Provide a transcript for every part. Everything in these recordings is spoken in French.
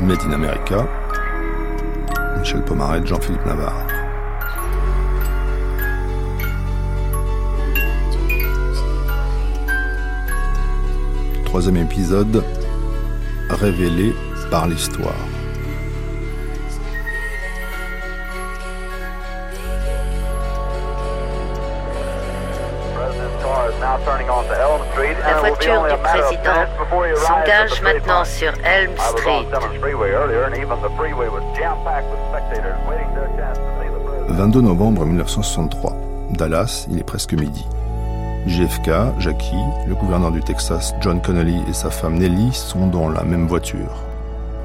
Made in America, Michel Pomaret, Jean-Philippe Navarre. Troisième épisode, révélé par l'histoire. La voiture du président s'engage maintenant sur Elm Street. 22 novembre 1963. Dallas, il est presque midi. JFK, Jackie, le gouverneur du Texas John Connolly et sa femme Nellie sont dans la même voiture,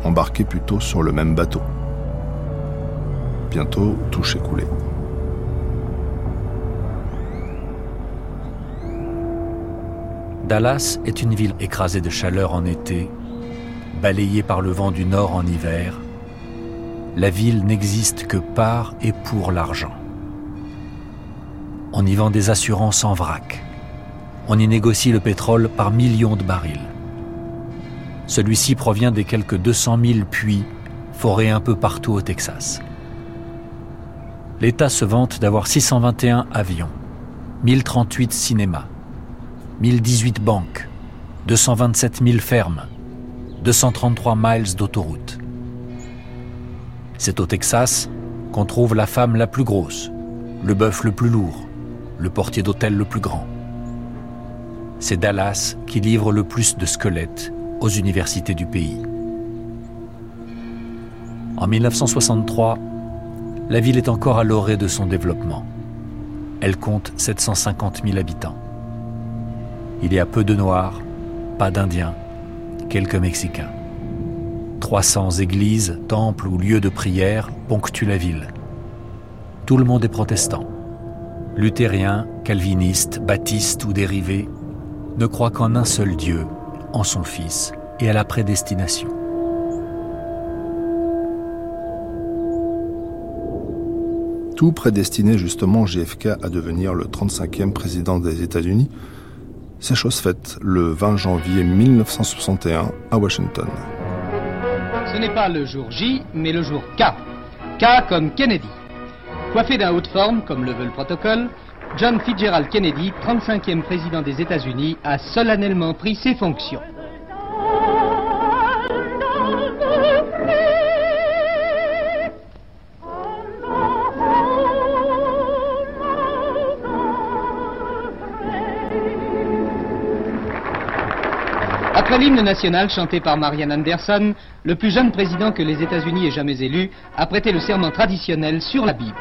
embarqués plutôt sur le même bateau. Bientôt, touche écoulé. Dallas est une ville écrasée de chaleur en été, balayée par le vent du nord en hiver. La ville n'existe que par et pour l'argent. On y vend des assurances en vrac. On y négocie le pétrole par millions de barils. Celui-ci provient des quelques 200 000 puits forés un peu partout au Texas. L'État se vante d'avoir 621 avions, 1038 cinémas, 1018 banques, 227 000 fermes, 233 miles d'autoroute. C'est au Texas qu'on trouve la femme la plus grosse, le bœuf le plus lourd, le portier d'hôtel le plus grand. C'est Dallas qui livre le plus de squelettes aux universités du pays. En 1963, la ville est encore à l'orée de son développement. Elle compte 750 000 habitants. Il y a peu de Noirs, pas d'Indiens, quelques Mexicains. 300 églises, temples ou lieux de prière ponctuent la ville. Tout le monde est protestant. Luthériens, calvinistes, baptistes ou dérivés ne croient qu'en un seul Dieu, en son Fils et à la prédestination. Tout prédestinait justement JFK à devenir le 35e président des États-Unis, c'est chose faite le 20 janvier 1961 à Washington. Ce n'est pas le jour J, mais le jour K. K comme Kennedy. Coiffé d'un haut de forme, comme le veut le protocole, John Fitzgerald Kennedy, 35e président des États-Unis, a solennellement pris ses fonctions. Après l'hymne national chanté par Marianne Anderson, le plus jeune président que les États-Unis aient jamais élu a prêté le serment traditionnel sur la Bible.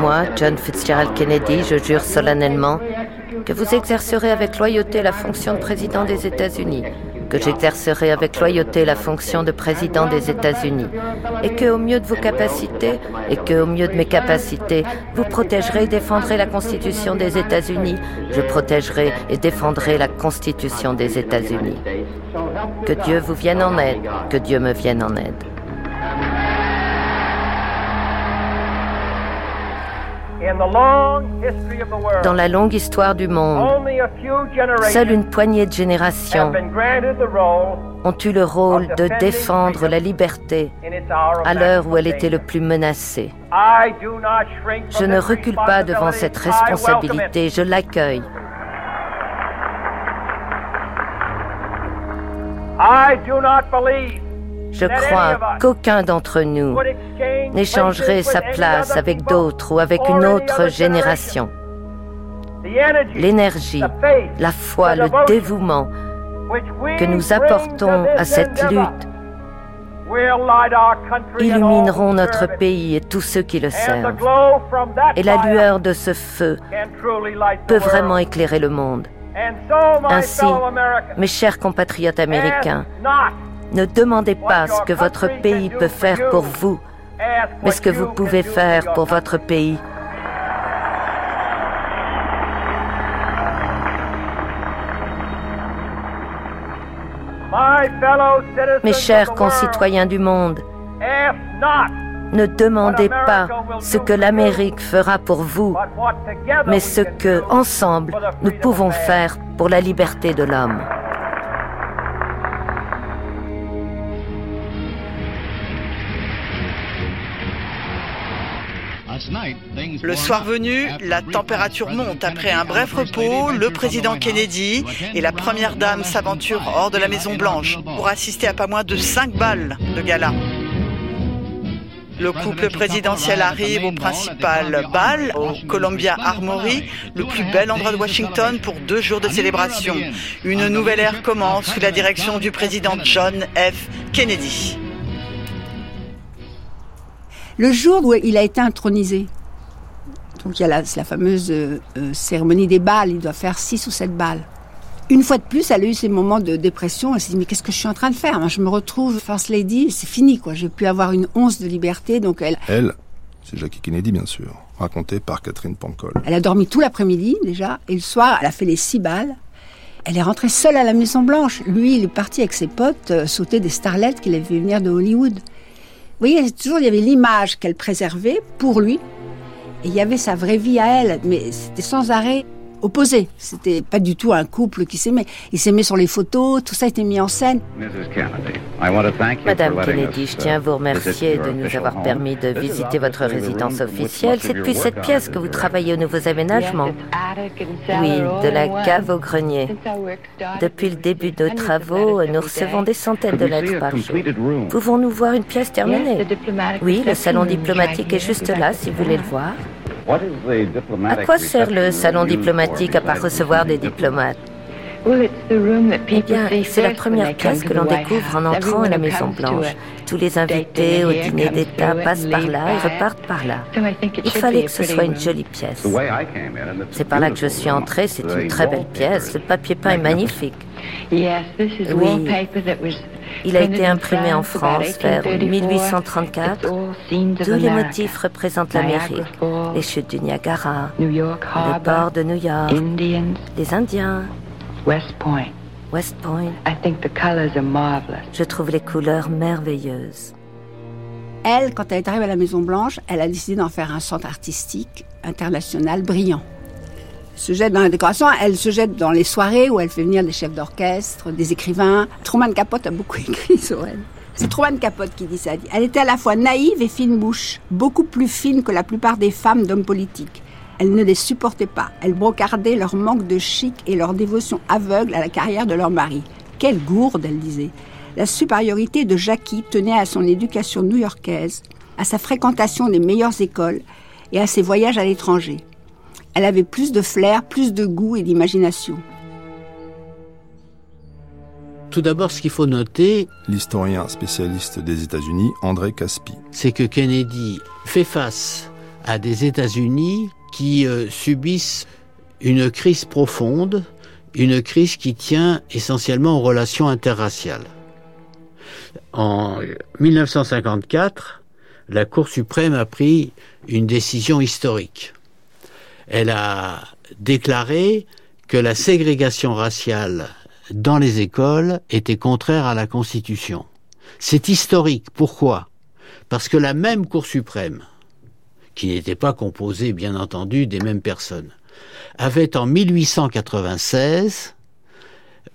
Moi, John Fitzgerald Kennedy, je jure solennellement que vous exercerez avec loyauté la fonction de président des États-Unis, que j'exercerai avec loyauté la fonction de président des États-Unis, et que au mieux de vos capacités, et que au mieux de mes capacités, vous protégerez et défendrez la Constitution des États-Unis. Je protégerai et défendrai la Constitution des États-Unis. Que Dieu vous vienne en aide, que Dieu me vienne en aide. Dans la longue histoire du monde, seule une poignée de générations ont eu le rôle de défendre la liberté à l'heure où elle était le plus menacée. Je ne recule pas devant cette responsabilité, je l'accueille. Je crois qu'aucun d'entre nous n'échangerait sa place avec d'autres ou avec une autre génération. L'énergie, la foi, le dévouement que nous apportons à cette lutte illumineront notre pays et tous ceux qui le servent. Et la lueur de ce feu peut vraiment éclairer le monde. Ainsi, mes chers compatriotes américains, ne demandez pas ce que votre pays peut faire pour vous, mais ce que vous pouvez faire pour votre pays. Mes chers concitoyens du monde, ne demandez pas ce que l'Amérique fera pour vous, mais ce que, ensemble, nous pouvons faire pour la liberté de l'homme. Le soir venu, la température monte. Après un bref repos, le président Kennedy et la première dame s'aventurent hors de la Maison Blanche pour assister à pas moins de 5 balles de gala. Le couple présidentiel arrive au principal bal, au Columbia Armory, le plus bel endroit de Washington pour deux jours de célébration. Une nouvelle ère commence sous la direction du président John F. Kennedy. Le jour où il a été intronisé, donc il y a la, fameuse euh, euh, cérémonie des balles, il doit faire six ou sept balles. Une fois de plus, elle a eu ces moments de dépression. Elle s'est dit mais qu'est-ce que je suis en train de faire Moi, Je me retrouve first lady, c'est fini quoi. Je vais plus avoir une once de liberté. Donc elle. Elle, c'est Jackie Kennedy bien sûr, racontée par Catherine Pancol. Elle a dormi tout l'après-midi déjà, et le soir, elle a fait les six balles. Elle est rentrée seule à la Maison Blanche. Lui, il est parti avec ses potes euh, sauter des starlettes qu'il avait vu venir de Hollywood. Vous voyez, toujours il y avait l'image qu'elle préservait pour lui, et il y avait sa vraie vie à elle, mais c'était sans arrêt opposé. C'était pas du tout un couple qui s'aimait. Ils s'aimaient sur les photos, tout ça été mis en scène. Madame Kennedy, je tiens à vous remercier de nous avoir permis de visiter votre résidence officielle. C'est depuis cette pièce que vous travaillez aux nouveaux aménagements. Oui, de la cave au grenier. Depuis le début de nos travaux, nous recevons des centaines de lettres par jour. Pouvons-nous voir une pièce terminée? Oui, le salon diplomatique est juste là, si vous voulez le voir. À quoi sert le salon diplomatique à part recevoir des diplomates eh bien, c'est la première pièce que l'on découvre en entrant à la Maison Blanche. Tous les invités au dîner d'État passent par là et repartent par là. Il fallait que ce soit une jolie pièce. C'est par là que je suis entrée, c'est une très belle pièce. Le papier peint est magnifique. Oui, il a été imprimé en France vers 1834. Tous les motifs représentent l'Amérique. Les chutes du Niagara, le port de New York, les Indiens, West Point. West Point. Je trouve les couleurs merveilleuses. Elle, quand elle est arrivée à la Maison Blanche, elle a décidé d'en faire un centre artistique international brillant se jette dans la décoration, elle se jette dans les soirées où elle fait venir des chefs d'orchestre, des écrivains. Truman Capote a beaucoup écrit sur elle. C'est Truman Capote qui dit ça. Elle était à la fois naïve et fine bouche, beaucoup plus fine que la plupart des femmes d'hommes politiques. Elle ne les supportait pas. Elle brocardait leur manque de chic et leur dévotion aveugle à la carrière de leur mari. Quelle gourde, elle disait. La supériorité de Jackie tenait à son éducation new-yorkaise, à sa fréquentation des meilleures écoles et à ses voyages à l'étranger. Elle avait plus de flair, plus de goût et d'imagination. Tout d'abord, ce qu'il faut noter, l'historien spécialiste des États-Unis, André Caspi, c'est que Kennedy fait face à des États-Unis qui euh, subissent une crise profonde, une crise qui tient essentiellement aux relations interraciales. En 1954, la Cour suprême a pris une décision historique elle a déclaré que la ségrégation raciale dans les écoles était contraire à la Constitution. C'est historique. Pourquoi? Parce que la même Cour suprême, qui n'était pas composée, bien entendu, des mêmes personnes, avait en 1896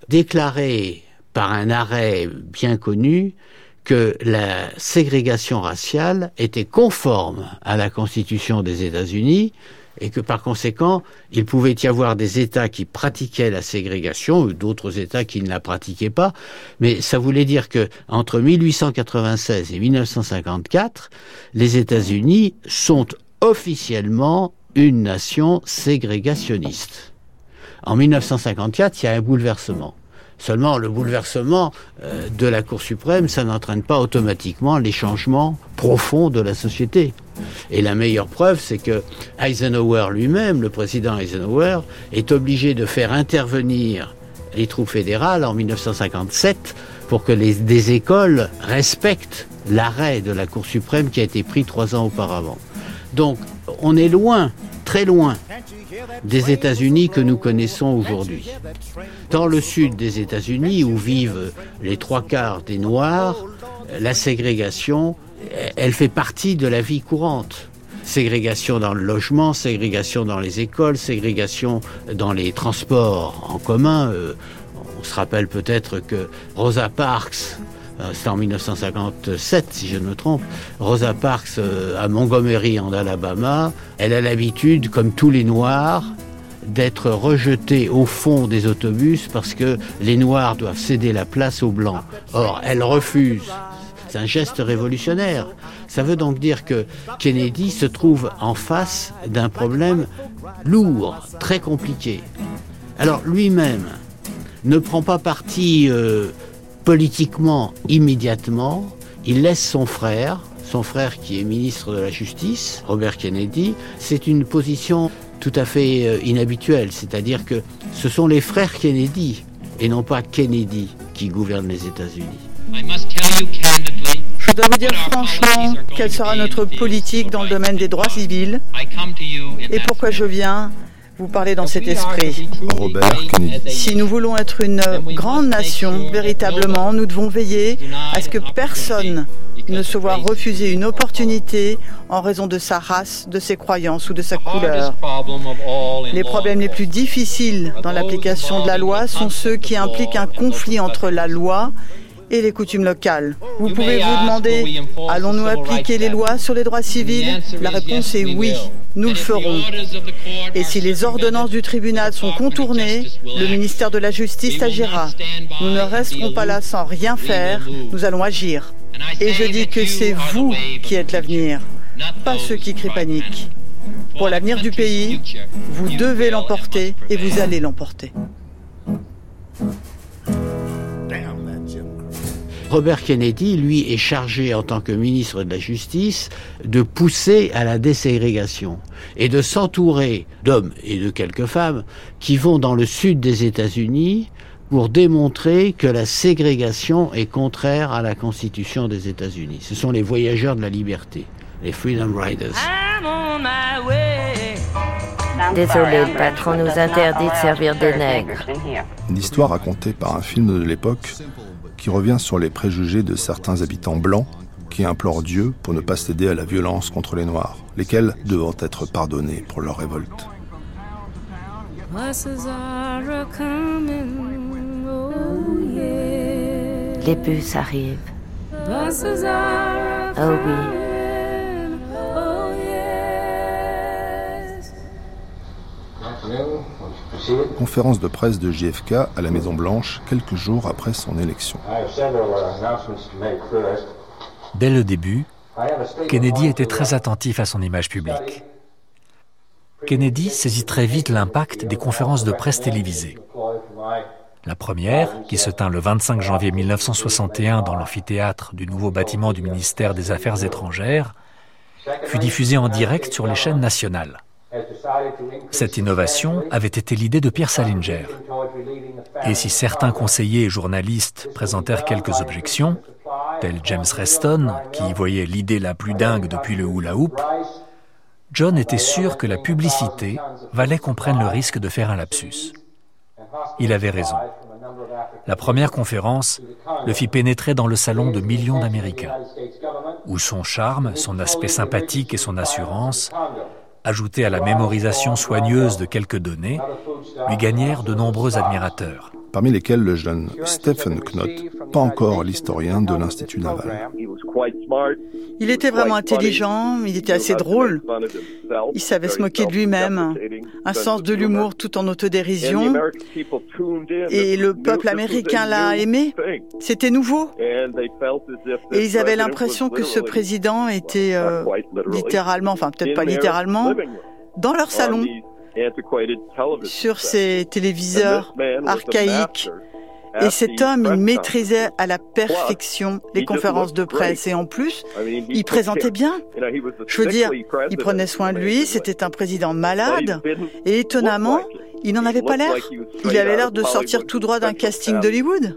déclaré par un arrêt bien connu que la ségrégation raciale était conforme à la Constitution des États-Unis, et que par conséquent, il pouvait y avoir des États qui pratiquaient la ségrégation, ou d'autres États qui ne la pratiquaient pas, mais ça voulait dire que entre 1896 et 1954, les États-Unis sont officiellement une nation ségrégationniste. En 1954, il y a un bouleversement. Seulement, le bouleversement euh, de la Cour suprême, ça n'entraîne pas automatiquement les changements profonds de la société. Et la meilleure preuve, c'est que Eisenhower lui-même, le président Eisenhower, est obligé de faire intervenir les troupes fédérales en 1957 pour que les, des écoles respectent l'arrêt de la Cour suprême qui a été pris trois ans auparavant. Donc, on est loin, très loin, des États-Unis que nous connaissons aujourd'hui. Dans le sud des États-Unis, où vivent les trois quarts des Noirs, la ségrégation, elle fait partie de la vie courante. Ségrégation dans le logement, ségrégation dans les écoles, ségrégation dans les transports en commun. Euh, on se rappelle peut-être que Rosa Parks, euh, c'est en 1957 si je ne me trompe, Rosa Parks euh, à Montgomery en Alabama, elle a l'habitude, comme tous les Noirs, d'être rejetée au fond des autobus parce que les Noirs doivent céder la place aux Blancs. Or, elle refuse. C'est un geste révolutionnaire. Ça veut donc dire que Kennedy se trouve en face d'un problème lourd, très compliqué. Alors lui-même ne prend pas parti euh, politiquement immédiatement, il laisse son frère, son frère qui est ministre de la Justice, Robert Kennedy, c'est une position tout à fait euh, inhabituelle, c'est-à-dire que ce sont les frères Kennedy et non pas Kennedy qui gouvernent les États-Unis. Je dois vous dire franchement quelle sera notre politique dans le domaine des droits civils et pourquoi je viens vous parler dans cet esprit? Robert Kennedy. Si nous voulons être une grande nation, véritablement, nous devons veiller à ce que personne ne se voit refuser une opportunité en raison de sa race, de ses croyances ou de sa couleur. Les problèmes les plus difficiles dans l'application de la loi sont ceux qui impliquent un conflit entre la loi et les coutumes locales. Vous pouvez vous demander, allons-nous appliquer les lois sur les droits civils? La réponse est oui, nous le ferons. Et si les ordonnances du tribunal sont contournées, le ministère de la Justice agira. Nous ne resterons pas là sans rien faire, nous allons agir. Et je dis que c'est vous qui êtes l'avenir, pas ceux qui crient panique. Pour l'avenir du pays, vous devez l'emporter et vous allez l'emporter. Robert Kennedy, lui, est chargé en tant que ministre de la Justice de pousser à la déségrégation et de s'entourer d'hommes et de quelques femmes qui vont dans le sud des États-Unis pour démontrer que la ségrégation est contraire à la Constitution des États-Unis. Ce sont les voyageurs de la liberté, les Freedom Riders. Désolé, le patron nous interdit de servir des nègres. Une histoire racontée par un film de l'époque qui revient sur les préjugés de certains habitants blancs qui implorent Dieu pour ne pas céder à la violence contre les Noirs, lesquels devront être pardonnés pour leur révolte. Les bus arrivent. Oh oui. Conférence de presse de JFK à la Maison Blanche quelques jours après son élection. Dès le début, Kennedy était très attentif à son image publique. Kennedy saisit très vite l'impact des conférences de presse télévisées. La première, qui se tint le 25 janvier 1961 dans l'amphithéâtre du nouveau bâtiment du ministère des Affaires étrangères, fut diffusée en direct sur les chaînes nationales. Cette innovation avait été l'idée de Pierre Salinger. Et si certains conseillers et journalistes présentèrent quelques objections, tel James Reston, qui y voyait l'idée la plus dingue depuis le hula hoop, John était sûr que la publicité valait qu'on prenne le risque de faire un lapsus. Il avait raison. La première conférence le fit pénétrer dans le salon de millions d'Américains, où son charme, son aspect sympathique et son assurance ajoutés à la mémorisation soigneuse de quelques données, lui gagnèrent de nombreux admirateurs. Parmi lesquels le jeune Stephen Knott, pas encore l'historien de l'Institut naval. Il était vraiment intelligent, il était assez drôle. Il savait se moquer de lui-même, un sens de l'humour tout en autodérision. Et le peuple américain l'a aimé. C'était nouveau. Et ils avaient l'impression que ce président était euh, littéralement, enfin peut-être pas littéralement, dans leur salon sur ces téléviseurs archaïques. Et cet homme, il maîtrisait à la perfection les conférences de presse. Et en plus, il présentait bien. Je veux dire, il prenait soin de lui, c'était un président malade. Et étonnamment, il n'en avait pas l'air. Il avait l'air de sortir tout droit d'un casting d'Hollywood.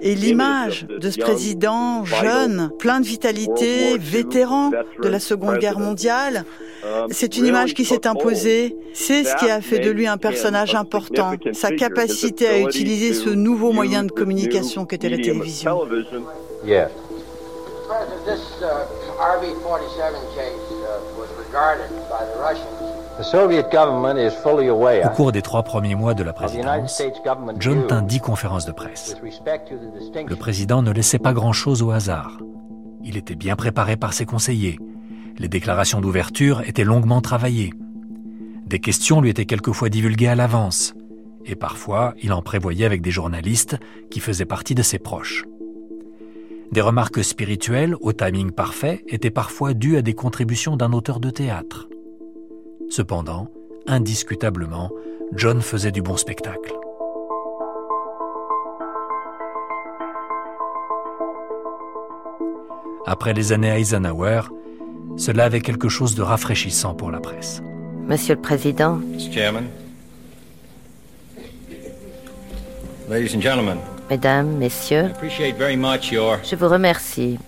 Et l'image de ce président jeune, plein de vitalité, vétéran de la Seconde Guerre mondiale, c'est une image qui s'est imposée. C'est ce qui a fait de lui un personnage important, sa capacité à utiliser ce nouveau moyen de communication qu'était la télévision. Au cours des trois premiers mois de la présidence, John tint dix conférences de presse. Le président ne laissait pas grand-chose au hasard. Il était bien préparé par ses conseillers. Les déclarations d'ouverture étaient longuement travaillées. Des questions lui étaient quelquefois divulguées à l'avance. Et parfois, il en prévoyait avec des journalistes qui faisaient partie de ses proches. Des remarques spirituelles, au timing parfait, étaient parfois dues à des contributions d'un auteur de théâtre. Cependant, indiscutablement, John faisait du bon spectacle. Après les années Eisenhower, cela avait quelque chose de rafraîchissant pour la presse. Monsieur le Président. Mesdames, Messieurs, je vous remercie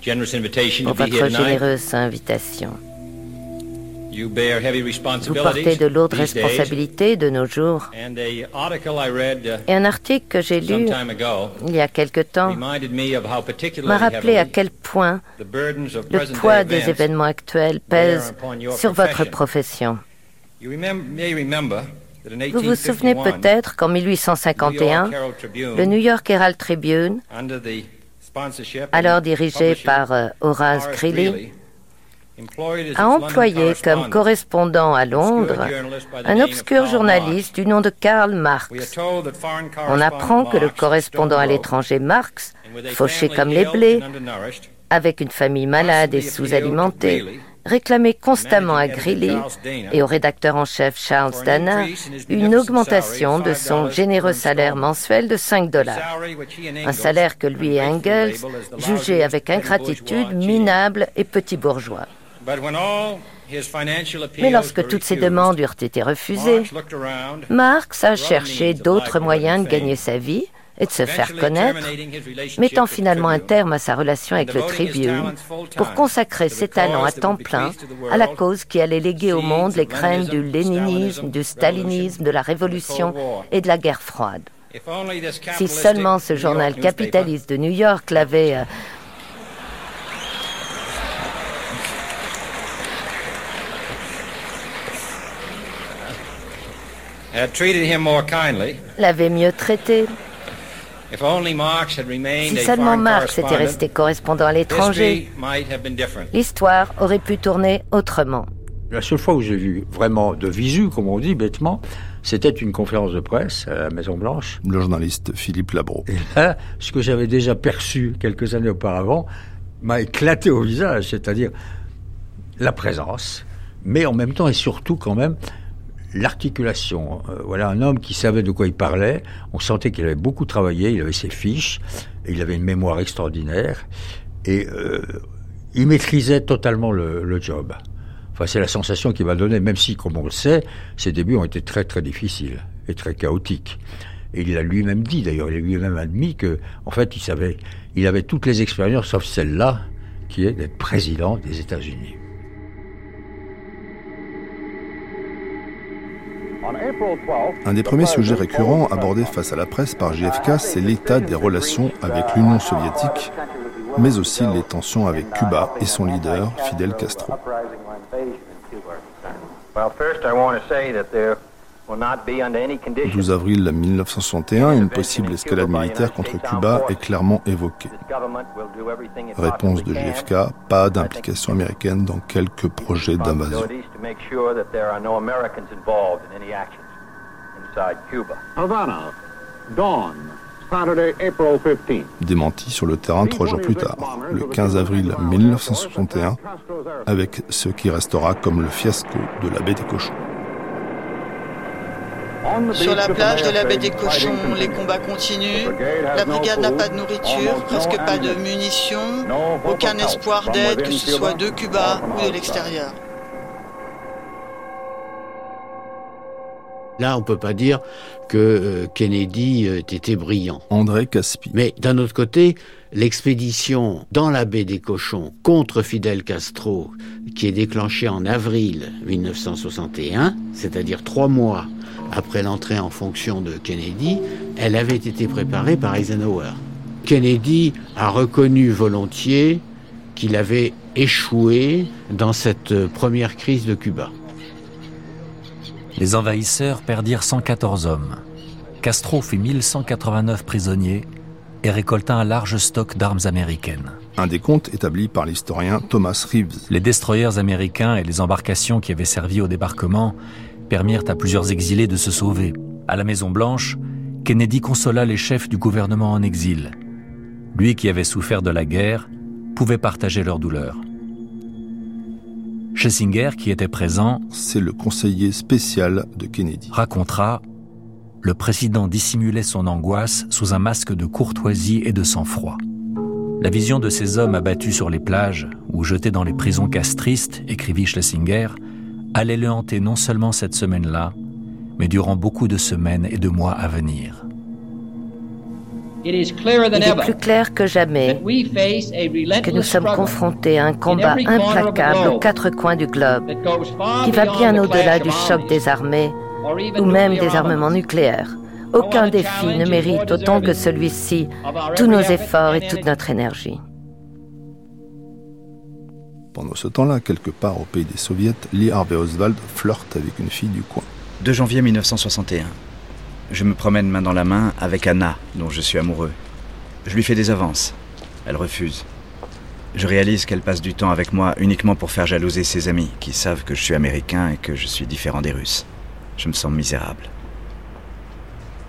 pour votre généreuse invitation. Vous portez de lourdes responsabilités de nos jours. Uh, Et un article que j'ai lu il y a quelque temps m'a rappelé à quel point le poids des événements actuels pèse sur votre profession. Vous vous souvenez peut-être qu'en 1851, le New York Herald Tribune, alors dirigé par euh, Horace Greeley, a employé comme correspondant à Londres un obscur journaliste du nom de Karl Marx. On apprend que le correspondant à l'étranger Marx, fauché comme les blés, avec une famille malade et sous-alimentée, réclamait constamment à Greeley et au rédacteur en chef Charles Dana une augmentation de son généreux salaire mensuel de 5 dollars. Un salaire que lui et Engels jugeaient avec ingratitude minable et petit bourgeois. Mais lorsque toutes ces demandes eurent été refusées, Marx a cherché d'autres moyens de gagner sa vie et de se faire connaître, mettant finalement un terme à sa relation avec le Tribune pour consacrer ses talents à temps plein à la cause qui allait léguer au monde les graines du léninisme, du stalinisme, de la révolution et de la guerre froide. Si seulement ce journal capitaliste de New York l'avait l'avait mieux traité. Si seulement Marx était resté correspondant à l'étranger, l'histoire aurait pu tourner autrement. La seule fois où j'ai vu vraiment de visu, comme on dit bêtement, c'était une conférence de presse à la Maison Blanche. Le journaliste Philippe Labro. Et là, ce que j'avais déjà perçu quelques années auparavant m'a éclaté au visage, c'est-à-dire la présence, mais en même temps et surtout quand même l'articulation. Euh, voilà un homme qui savait de quoi il parlait. On sentait qu'il avait beaucoup travaillé, il avait ses fiches, il avait une mémoire extraordinaire, et euh, il maîtrisait totalement le, job. Enfin, c'est la sensation qu'il m'a donnée, même si, comme on le sait, ses débuts ont été très très difficiles et très chaotiques. Et il l'a lui-même dit, d'ailleurs, il a lui-même admis que, en fait, il savait, il avait toutes les expériences sauf celle-là, qui est d'être président des États-Unis. Un des premiers sujets récurrents abordés face à la presse par JFK, c'est l'état des relations avec l'Union soviétique, mais aussi les tensions avec Cuba et son leader, Fidel Castro. 12 avril 1961, une possible escalade militaire contre Cuba est clairement évoquée. Réponse de JFK, pas d'implication américaine dans quelques projets d'invasion. Démenti sur le terrain trois jours plus tard, le 15 avril 1961, avec ce qui restera comme le fiasco de la baie des cochons. Sur la plage de la baie des Cochons, les combats continuent. La brigade n'a pas de nourriture, presque pas de munitions, aucun espoir d'aide, que ce soit de Cuba ou de l'extérieur. Là, on ne peut pas dire que euh, Kennedy était brillant. André Caspi. Mais d'un autre côté, l'expédition dans la baie des Cochons contre Fidel Castro, qui est déclenchée en avril 1961, c'est-à-dire trois mois après l'entrée en fonction de Kennedy, elle avait été préparée par Eisenhower. Kennedy a reconnu volontiers qu'il avait échoué dans cette première crise de Cuba. Les envahisseurs perdirent 114 hommes. Castro fit 1189 prisonniers et récolta un large stock d'armes américaines. Un décompte établi par l'historien Thomas Reeves. Les destroyers américains et les embarcations qui avaient servi au débarquement permirent à plusieurs exilés de se sauver. À la Maison Blanche, Kennedy consola les chefs du gouvernement en exil. Lui qui avait souffert de la guerre pouvait partager leur douleur. Schlesinger, qui était présent, c'est le conseiller spécial de Kennedy, racontera le président dissimulait son angoisse sous un masque de courtoisie et de sang-froid. La vision de ces hommes abattus sur les plages ou jetés dans les prisons castristes, écrivit Schlesinger, allait le hanter non seulement cette semaine-là, mais durant beaucoup de semaines et de mois à venir. Il est plus clair que jamais que nous sommes confrontés à un combat implacable aux quatre coins du globe qui va bien au-delà du choc des armées ou même des armements nucléaires. Aucun défi ne mérite autant que celui-ci tous nos efforts et toute notre énergie. Pendant ce temps-là, quelque part au pays des soviets, Lee Harvey Oswald flirte avec une fille du coin. 2 janvier 1961. Je me promène main dans la main avec Anna, dont je suis amoureux. Je lui fais des avances. Elle refuse. Je réalise qu'elle passe du temps avec moi uniquement pour faire jalouser ses amis, qui savent que je suis américain et que je suis différent des Russes. Je me sens misérable.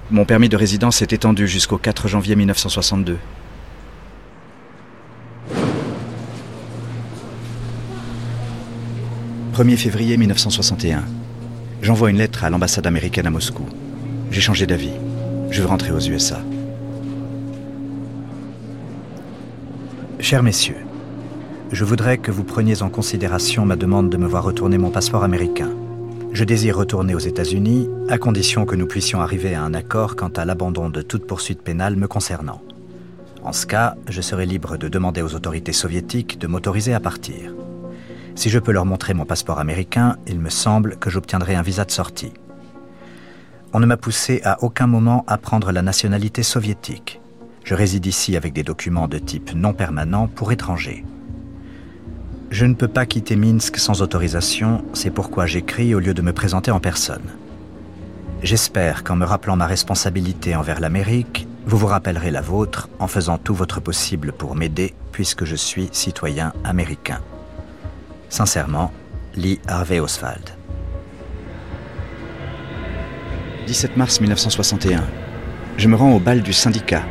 Mon permis de résidence est étendu jusqu'au 4 janvier 1962. « 1er février 1961. J'envoie une lettre à l'ambassade américaine à Moscou. J'ai changé d'avis. Je veux rentrer aux USA. Chers messieurs, je voudrais que vous preniez en considération ma demande de me voir retourner mon passeport américain. Je désire retourner aux États-Unis à condition que nous puissions arriver à un accord quant à l'abandon de toute poursuite pénale me concernant. En ce cas, je serai libre de demander aux autorités soviétiques de m'autoriser à partir. Si je peux leur montrer mon passeport américain, il me semble que j'obtiendrai un visa de sortie. On ne m'a poussé à aucun moment à prendre la nationalité soviétique. Je réside ici avec des documents de type non permanent pour étrangers. Je ne peux pas quitter Minsk sans autorisation, c'est pourquoi j'écris au lieu de me présenter en personne. J'espère qu'en me rappelant ma responsabilité envers l'Amérique, vous vous rappellerez la vôtre en faisant tout votre possible pour m'aider puisque je suis citoyen américain. Sincèrement, Lee Harvey Oswald. 17 mars 1961. Je me rends au bal du syndicat.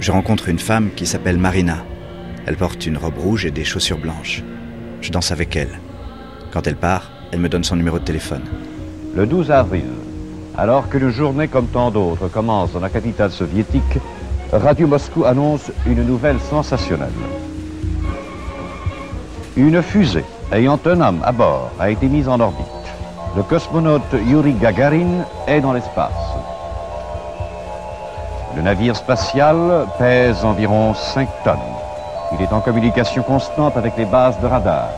Je rencontre une femme qui s'appelle Marina. Elle porte une robe rouge et des chaussures blanches. Je danse avec elle. Quand elle part, elle me donne son numéro de téléphone. Le 12 avril, alors qu'une journée comme tant d'autres commence dans la capitale soviétique, Radio Moscou annonce une nouvelle sensationnelle. Une fusée ayant un homme à bord a été mise en orbite. Le cosmonaute Yuri Gagarin est dans l'espace. Le navire spatial pèse environ 5 tonnes. Il est en communication constante avec les bases de radar.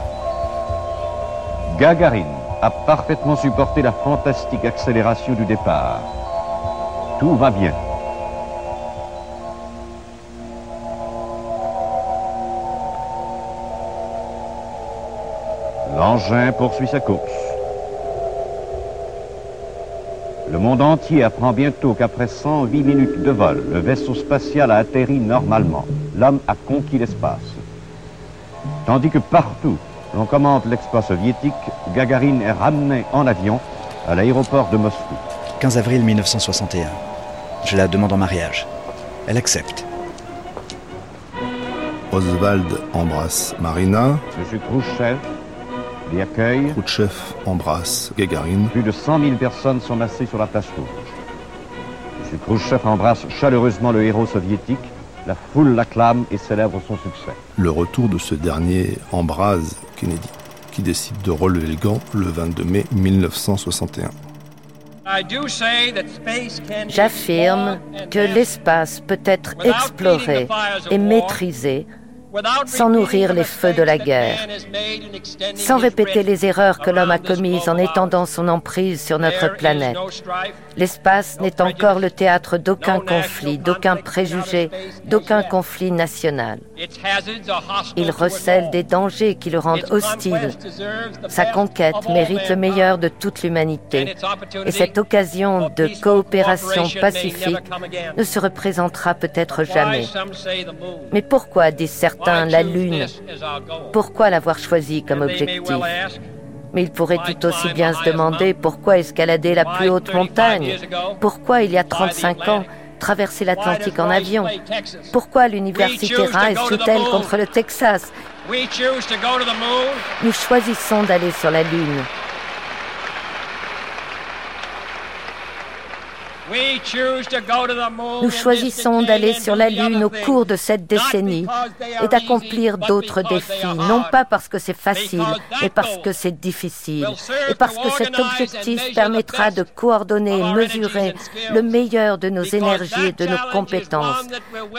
Gagarin a parfaitement supporté la fantastique accélération du départ. Tout va bien. L'engin poursuit sa course. Le monde entier apprend bientôt qu'après 108 minutes de vol, le vaisseau spatial a atterri normalement. L'homme a conquis l'espace. Tandis que partout, l'on commente l'exploit soviétique, Gagarine est ramené en avion à l'aéroport de Moscou. 15 avril 1961. Je la demande en mariage. Elle accepte. Oswald embrasse Marina. Monsieur Khrouchtchev accueille. Khrouchtchev embrasse Gagarine. Plus de 100 000 personnes sont massées sur la place rouge. Si Khrushchev embrasse chaleureusement le héros soviétique, la foule l'acclame et célèbre son succès. Le retour de ce dernier embrase Kennedy, qui décide de relever le gant le 22 mai 1961. J'affirme que l'espace peut être exploré et maîtrisé sans nourrir les feux de la guerre, sans répéter les erreurs que l'homme a commises en étendant son emprise sur notre planète. L'espace n'est encore le théâtre d'aucun conflit, d'aucun préjugé, d'aucun conflit national. Il recèle des dangers qui le rendent hostile. Sa conquête mérite le meilleur de toute l'humanité. Et cette occasion de coopération pacifique ne se représentera peut-être jamais. Mais pourquoi, disent certains, la Lune. Pourquoi l'avoir choisie comme objectif? mais il pourrait tout aussi bien se demander pourquoi escalader la plus haute montagne? Pourquoi, il y a 35 ans, traverser l'Atlantique en avion? Pourquoi l'université Rice joue-t-elle contre le Texas? Nous choisissons d'aller sur la Lune. Nous choisissons d'aller sur la Lune au cours de cette décennie et d'accomplir d'autres défis, non pas parce que c'est facile, mais parce que c'est difficile, et parce que cet objectif permettra de coordonner et mesurer le meilleur de nos énergies et de nos compétences,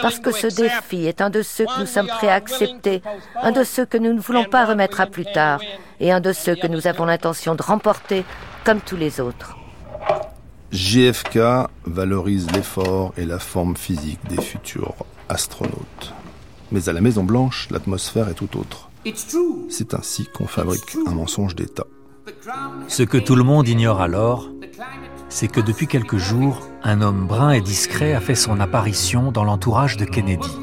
parce que ce défi est un de ceux que nous sommes prêts à accepter, un de ceux que nous ne voulons pas remettre à plus tard, et un de ceux que nous avons l'intention de remporter comme tous les autres. JFK valorise l'effort et la forme physique des futurs astronautes. Mais à la Maison Blanche, l'atmosphère est tout autre. C'est ainsi qu'on fabrique un mensonge d'État. Ce que tout le monde ignore alors, c'est que depuis quelques jours, un homme brun et discret a fait son apparition dans l'entourage de Kennedy.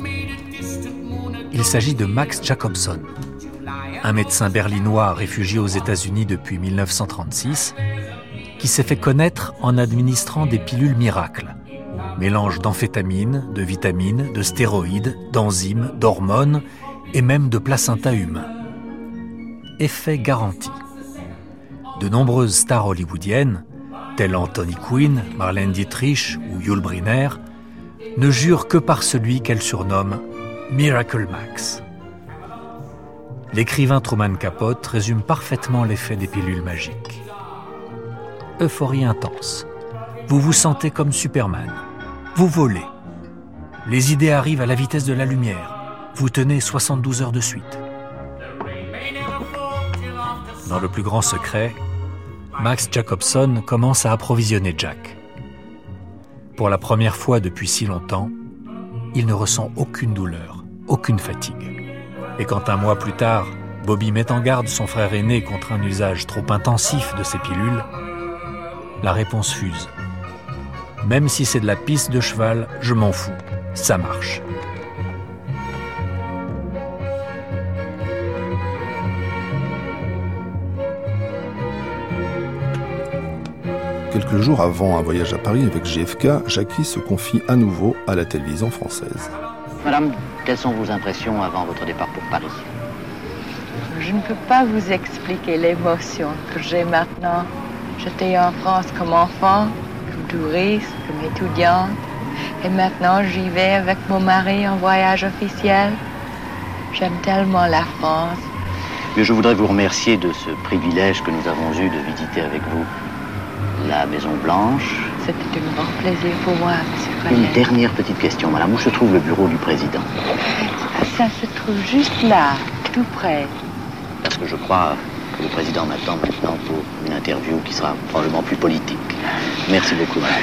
Il s'agit de Max Jacobson, un médecin berlinois réfugié aux États-Unis depuis 1936 qui s'est fait connaître en administrant des pilules miracles. Mélange d'amphétamines, de vitamines, de stéroïdes, d'enzymes, d'hormones et même de placenta humain. Effet garanti. De nombreuses stars hollywoodiennes, telles Anthony Quinn, Marlène Dietrich ou Yul Brynner, ne jurent que par celui qu'elles surnomment Miracle Max. L'écrivain Truman Capote résume parfaitement l'effet des pilules magiques euphorie intense. Vous vous sentez comme Superman. Vous volez. Les idées arrivent à la vitesse de la lumière. Vous tenez 72 heures de suite. Dans le plus grand secret, Max Jacobson commence à approvisionner Jack. Pour la première fois depuis si longtemps, il ne ressent aucune douleur, aucune fatigue. Et quand un mois plus tard, Bobby met en garde son frère aîné contre un usage trop intensif de ses pilules, la réponse fuse. Même si c'est de la piste de cheval, je m'en fous. Ça marche. Quelques jours avant un voyage à Paris avec JFK, Jackie se confie à nouveau à la télévision française. Madame, quelles sont vos impressions avant votre départ pour Paris? Je ne peux pas vous expliquer l'émotion que j'ai maintenant J'étais en France comme enfant, comme touriste, comme étudiante. Et maintenant, j'y vais avec mon mari en voyage officiel. J'aime tellement la France. je voudrais vous remercier de ce privilège que nous avons eu de visiter avec vous la Maison Blanche. C'était un grand plaisir pour moi, M. Une dernière petite question, madame. Où se trouve le bureau du président? Ça se trouve juste là, tout près. Parce que je crois le président m'attend maintenant pour une interview qui sera probablement plus politique. Merci beaucoup, madame.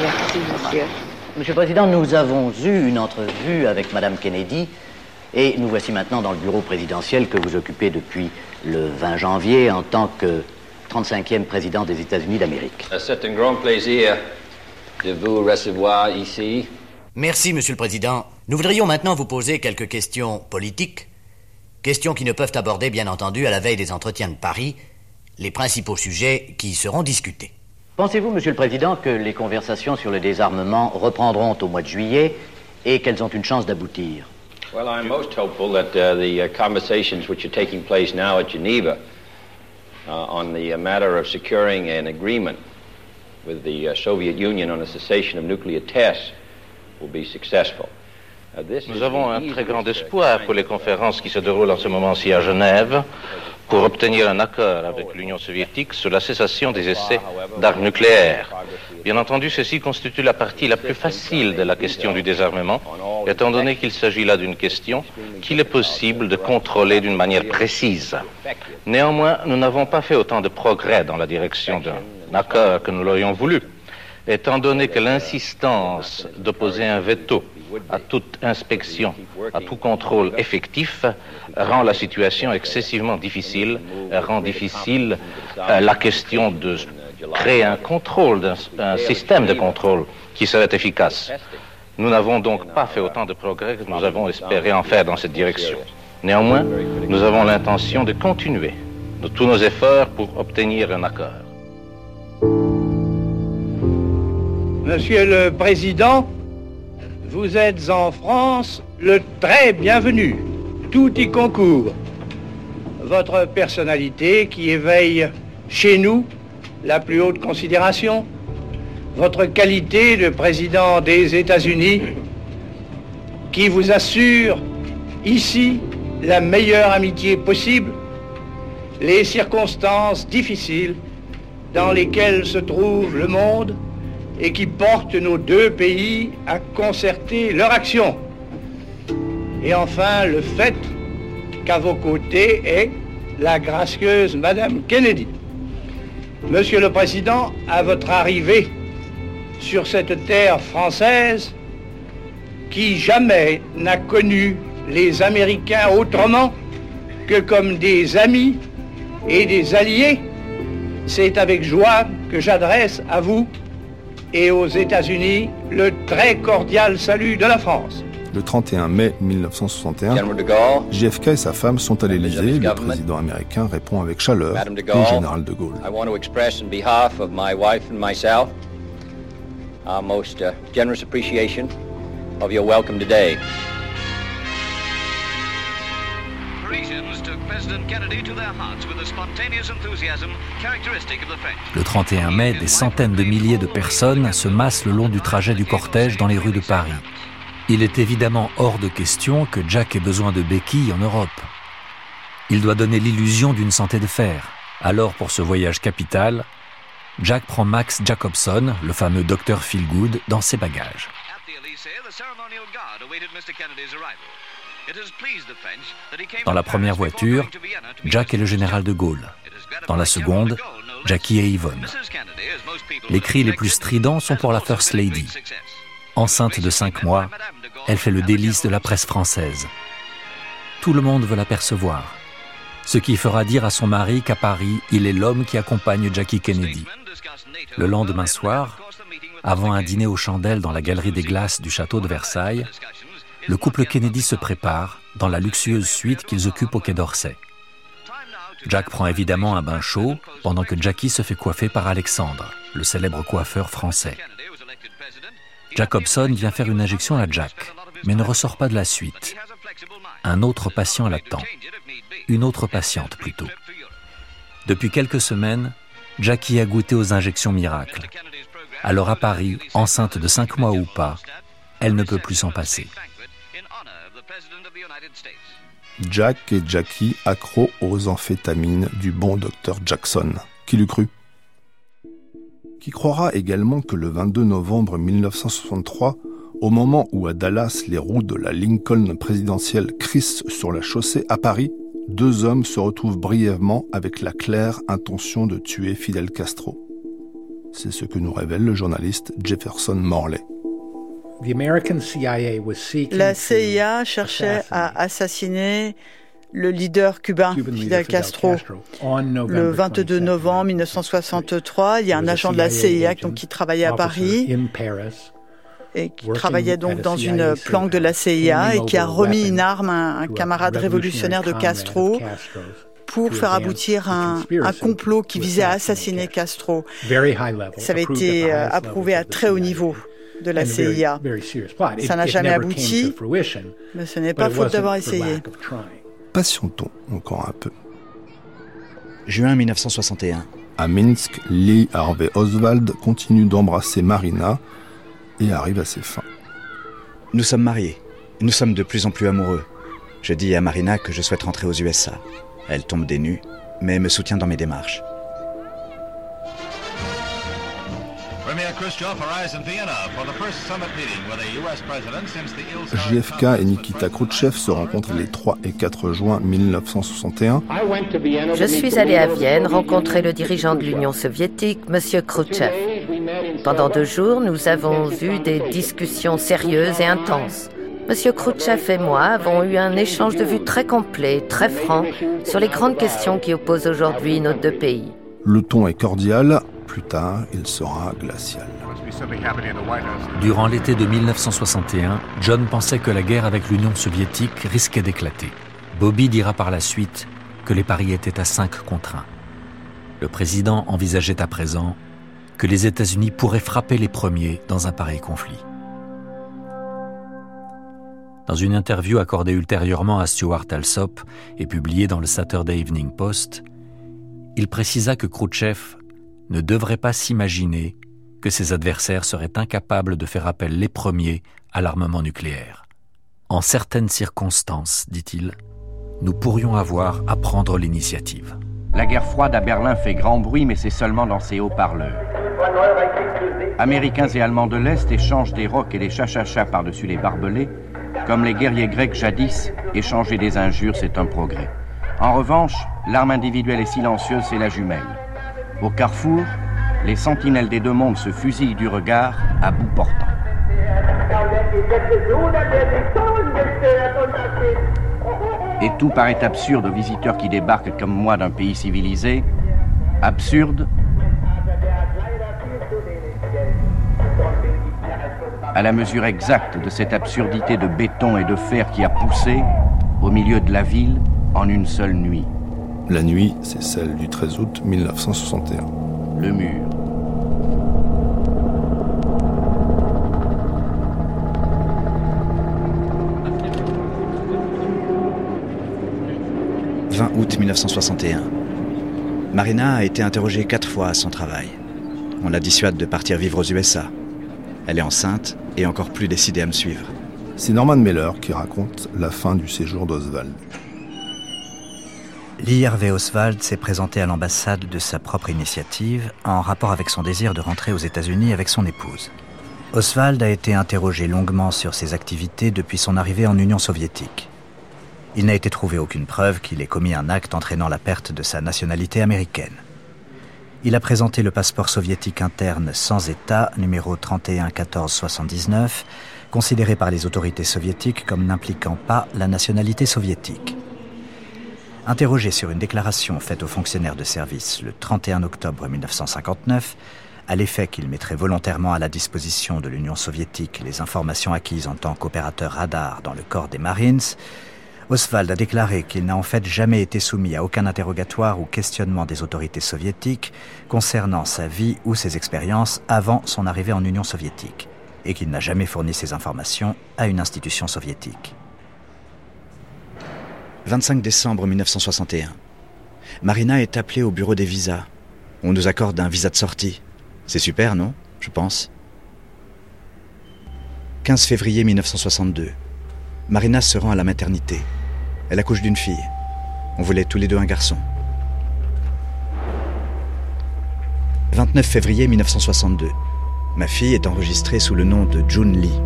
Merci, monsieur. Monsieur le Président, nous avons eu une entrevue avec madame Kennedy et nous voici maintenant dans le bureau présidentiel que vous occupez depuis le 20 janvier en tant que 35e président des États-Unis d'Amérique. C'est un grand plaisir de vous recevoir ici. Merci, Monsieur le Président. Nous voudrions maintenant vous poser quelques questions politiques Questions qui ne peuvent aborder, bien entendu, à la veille des entretiens de Paris, les principaux sujets qui y seront discutés. Pensez-vous, Monsieur le Président, que les conversations sur le désarmement reprendront au mois de juillet et qu'elles ont une chance d'aboutir? Well, I'm most hopeful that uh, the uh, conversations which are taking place now at Geneva uh, on the matter of securing an agreement with the uh, Soviet Union on a cessation of nuclear tests will be successful. Nous avons un très grand espoir pour les conférences qui se déroulent en ce moment-ci à Genève pour obtenir un accord avec l'Union soviétique sur la cessation des essais d'armes nucléaires. Bien entendu, ceci constitue la partie la plus facile de la question du désarmement, étant donné qu'il s'agit là d'une question qu'il est possible de contrôler d'une manière précise. Néanmoins, nous n'avons pas fait autant de progrès dans la direction d'un accord que nous l'aurions voulu, étant donné que l'insistance d'opposer un veto à toute inspection, à tout contrôle effectif, rend la situation excessivement difficile, rend difficile euh, la question de créer un contrôle, un, système de contrôle qui serait efficace. Nous n'avons donc pas fait autant de progrès que nous avons espéré en faire dans cette direction. Néanmoins, nous avons l'intention de continuer de tous nos efforts pour obtenir un accord. Monsieur le Président, vous êtes en France le très bienvenu. Tout y concourt. Votre personnalité qui éveille chez nous la plus haute considération, votre qualité de président des États-Unis qui vous assure ici la meilleure amitié possible, les circonstances difficiles dans lesquelles se trouve le monde et qui portent nos deux pays à concerter leur action. Et enfin, le fait qu'à vos côtés est la gracieuse Madame Kennedy. Monsieur le Président, à votre arrivée sur cette terre française, qui jamais n'a connu les Américains autrement que comme des amis et des alliés, c'est avec joie que j'adresse à vous et aux États-Unis le très cordial salut de la France. Le 31 mai 1961, JFK et sa femme sont à l'Élysée. Le président américain répond avec chaleur au général de Gaulle. I want to express on behalf of my wife and myself our most uh, generous appreciation of your welcome today. Le 31 mai, des centaines de milliers de personnes se massent le long du trajet du cortège dans les rues de Paris. Il est évidemment hors de question que Jack ait besoin de béquilles en Europe. Il doit donner l'illusion d'une santé de fer. Alors, pour ce voyage capital, Jack prend Max Jacobson, le fameux docteur Feelgood, dans ses bagages. Dans la première voiture, Jack et le général de Gaulle. Dans la seconde, Jackie et Yvonne. Les cris les plus stridents sont pour la First Lady. Enceinte de cinq mois, elle fait le délice de la presse française. Tout le monde veut l'apercevoir. Ce qui fera dire à son mari qu'à Paris, il est l'homme qui accompagne Jackie Kennedy. Le lendemain soir, avant un dîner aux chandelles dans la galerie des glaces du château de Versailles, le couple Kennedy se prépare dans la luxueuse suite qu'ils occupent au Quai d'Orsay. Jack prend évidemment un bain chaud pendant que Jackie se fait coiffer par Alexandre, le célèbre coiffeur français. Jacobson vient faire une injection à Jack, mais ne ressort pas de la suite. Un autre patient l'attend. Une autre patiente plutôt. Depuis quelques semaines, Jackie a goûté aux injections miracles. Alors à Paris, enceinte de cinq mois ou pas, elle ne peut plus s'en passer. Jack et Jackie accro aux amphétamines du bon docteur Jackson. Qui l'eût cru? Qui croira également que le 22 novembre 1963, au moment où à Dallas les roues de la Lincoln présidentielle crissent sur la chaussée à Paris, deux hommes se retrouvent brièvement avec la claire intention de tuer Fidel Castro. C'est ce que nous révèle le journaliste Jefferson Morley. La CIA cherchait à assassiner le leader cubain Fidel Castro. Le 22 novembre 1963, il y a un agent de la CIA qui travaillait à Paris et qui travaillait donc dans une planque de la CIA et qui a remis une arme à un camarade révolutionnaire de Castro pour faire aboutir un, un, complot qui visait à assassiner Castro. Ça avait été euh, approuvé à très haut niveau de la CIA. Ça n'a jamais abouti, mais ce n'est pas faute d'avoir essayé. Patientons encore un peu. Juin 1961. À Minsk, Lee Harvey Oswald continue d'embrasser Marina et arrive à ses fins. Nous sommes mariés. Nous sommes de plus en plus amoureux. Je dis à Marina que je souhaite rentrer aux USA. Elle tombe des nues, mais me soutient dans mes démarches. JFK et Nikita Khrouchtchev se rencontrent les 3 et 4 juin 1961. Je suis allé à Vienne rencontrer le dirigeant de l'Union soviétique, M. Khrouchtchev. Pendant deux jours, nous avons eu des discussions sérieuses et intenses. M. Khrouchtchev et moi avons eu un échange de vues très complet, très franc, sur les grandes questions qui opposent aujourd'hui nos deux pays. Le ton est cordial, plus tard, il sera glacial. Durant l'été de 1961, John pensait que la guerre avec l'Union soviétique risquait d'éclater. Bobby dira par la suite que les paris étaient à 5 contre 1. Le président envisageait à présent que les États-Unis pourraient frapper les premiers dans un pareil conflit. Dans une interview accordée ultérieurement à Stuart Alsop et publiée dans le Saturday Evening Post, il précisa que Khrouchtchev ne devrait pas s'imaginer que ses adversaires seraient incapables de faire appel les premiers à l'armement nucléaire. En certaines circonstances, dit-il, nous pourrions avoir à prendre l'initiative. La guerre froide à Berlin fait grand bruit, mais c'est seulement dans ses haut-parleurs. Américains et Allemands de l'Est échangent des rocs et des chachachas par-dessus les barbelés, comme les guerriers grecs jadis, échanger des injures, c'est un progrès. En revanche, l'arme individuelle est silencieuse, c'est la jumelle. Au carrefour, les sentinelles des deux mondes se fusillent du regard à bout portant. Et tout paraît absurde aux visiteurs qui débarquent comme moi d'un pays civilisé. Absurde à la mesure exacte de cette absurdité de béton et de fer qui a poussé, au milieu de la ville, en une seule nuit. La nuit, c'est celle du 13 août 1961. Le mur. « 20 août 1961. Marina a été interrogée quatre fois à son travail. On la dissuade de partir vivre aux USA. Elle est enceinte et encore plus décidée à me suivre. C'est Norman Mailer qui raconte la fin du séjour d'Oswald. Harvey Oswald s'est présenté à l'ambassade de sa propre initiative en rapport avec son désir de rentrer aux États-Unis avec son épouse. Oswald a été interrogé longuement sur ses activités depuis son arrivée en Union soviétique. Il n'a été trouvé aucune preuve qu'il ait commis un acte entraînant la perte de sa nationalité américaine. Il a présenté le passeport soviétique interne sans État, numéro 311479, considéré par les autorités soviétiques comme n'impliquant pas la nationalité soviétique. Interrogé sur une déclaration faite aux fonctionnaires de service le 31 octobre 1959, à l'effet qu'il mettrait volontairement à la disposition de l'Union soviétique les informations acquises en tant qu'opérateur radar dans le corps des Marines, Oswald a déclaré qu'il n'a en fait jamais été soumis à aucun interrogatoire ou questionnement des autorités soviétiques concernant sa vie ou ses expériences avant son arrivée en Union soviétique, et qu'il n'a jamais fourni ces informations à une institution soviétique. 25 décembre 1961. Marina est appelée au bureau des visas. On nous accorde un visa de sortie. C'est super, non? Je pense. 15 février 1962. Marina se rend à la maternité. Elle accouche d'une fille. On voulait tous les deux un garçon. 29 février 1962. Ma fille est enregistrée sous le nom de June Lee.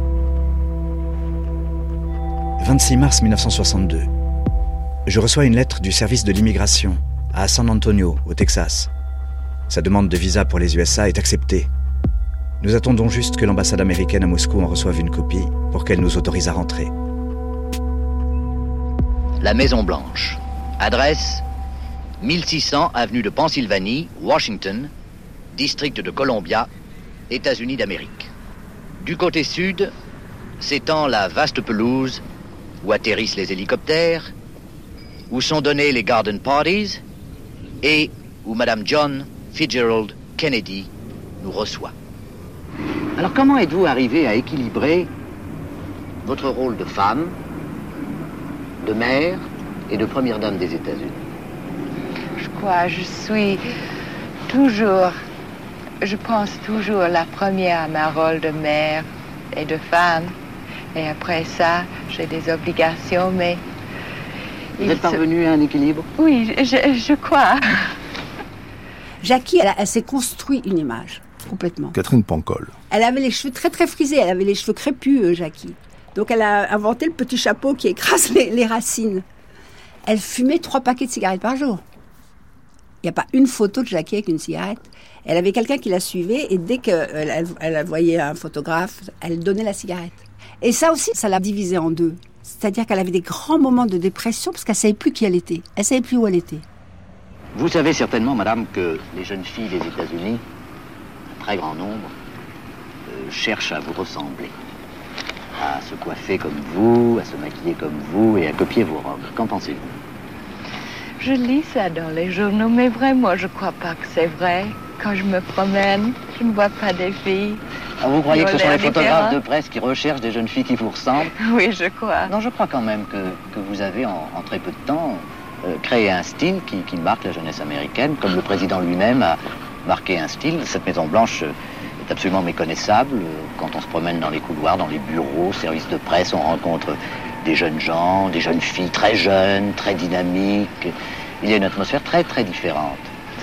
26 mars 1962. Je reçois une lettre du service de l'immigration à San Antonio, au Texas. Sa demande de visa pour les USA est acceptée. Nous attendons juste que l'ambassade américaine à Moscou en reçoive une copie pour qu'elle nous autorise à rentrer. La Maison Blanche. Adresse 1600 avenue de Pennsylvanie, Washington, district de Columbia, États-Unis d'Amérique. Du côté sud s'étend la vaste pelouse où atterrissent les hélicoptères, où sont donnés les garden parties et où Madame John Fitzgerald Kennedy nous reçoit. Alors comment êtes-vous arrivé à équilibrer votre rôle de femme, de mère et de première dame des États-Unis? Je crois, je suis Toujours. Je pense toujours la première à ma rôle de mère et de femme. Et après ça, j'ai des obligations, mais... Vous êtes parvenu à un équilibre Oui, je, je crois. Jackie, elle, elle s'est construit une image, complètement. Catherine Pancol. Elle avait les cheveux très très frisés, elle avait les cheveux crépus, euh, Jackie. Donc elle a inventé le petit chapeau qui écrase les, les racines. Elle fumait trois paquets de cigarettes par jour. Il n'y a pas une photo de Jackie avec une cigarette. Elle avait quelqu'un qui la suivait et dès qu'elle elle, elle voyait un photographe, elle donnait la cigarette. Et ça aussi, ça l'a divisée en deux. C'est-à-dire qu'elle avait des grands moments de dépression parce qu'elle savait plus qui elle était. Elle savait plus où elle était. Vous savez certainement, madame, que les jeunes filles des États-Unis, un très grand nombre, euh, cherchent à vous ressembler. À se coiffer comme vous, à se maquiller comme vous et à copier vos robes. Qu'en pensez-vous? Je lis ça dans les journaux, mais vraiment, je crois pas que c'est vrai. Quand je me promène, je ne vois pas des filles. Ah, vous croyez que ce sont ont les photographes de presse qui recherchent des jeunes filles qui vous ressemblent Oui, je crois. Non, je crois quand même que, que vous avez, en, en très peu de temps, euh, créé un style qui, qui marque la jeunesse américaine, comme le président lui-même a marqué un style. Cette Maison-Blanche euh, est absolument méconnaissable. Quand on se promène dans les couloirs, dans les bureaux, services de presse, on rencontre des jeunes gens, des jeunes filles très jeunes, très dynamiques. Il y a une atmosphère très, très différente.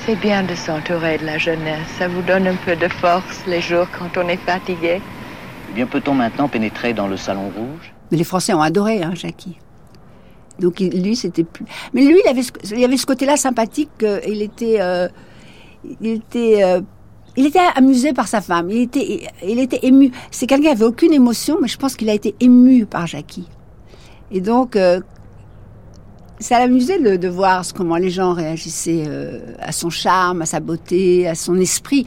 C'est bien de s'entourer de la jeunesse. Ça vous donne un peu de force les jours quand on est fatigué. Eh bien, peut-on maintenant pénétrer dans le salon rouge? Mais les Français ont adoré, hein, Jackie. Donc lui, c'était plus. Mais lui, il avait ce, il avait ce côté-là sympathique. euh, il était, euh, il était, euh, il était amusé par sa femme. Il était, il était ému. C'est quelqu'un qui avait aucune émotion, mais je pense qu'il a été ému par Jackie. Et donc, euh, ça l'amusait de, de voir comment les gens réagissaient euh, à son charme, à sa beauté, à son esprit.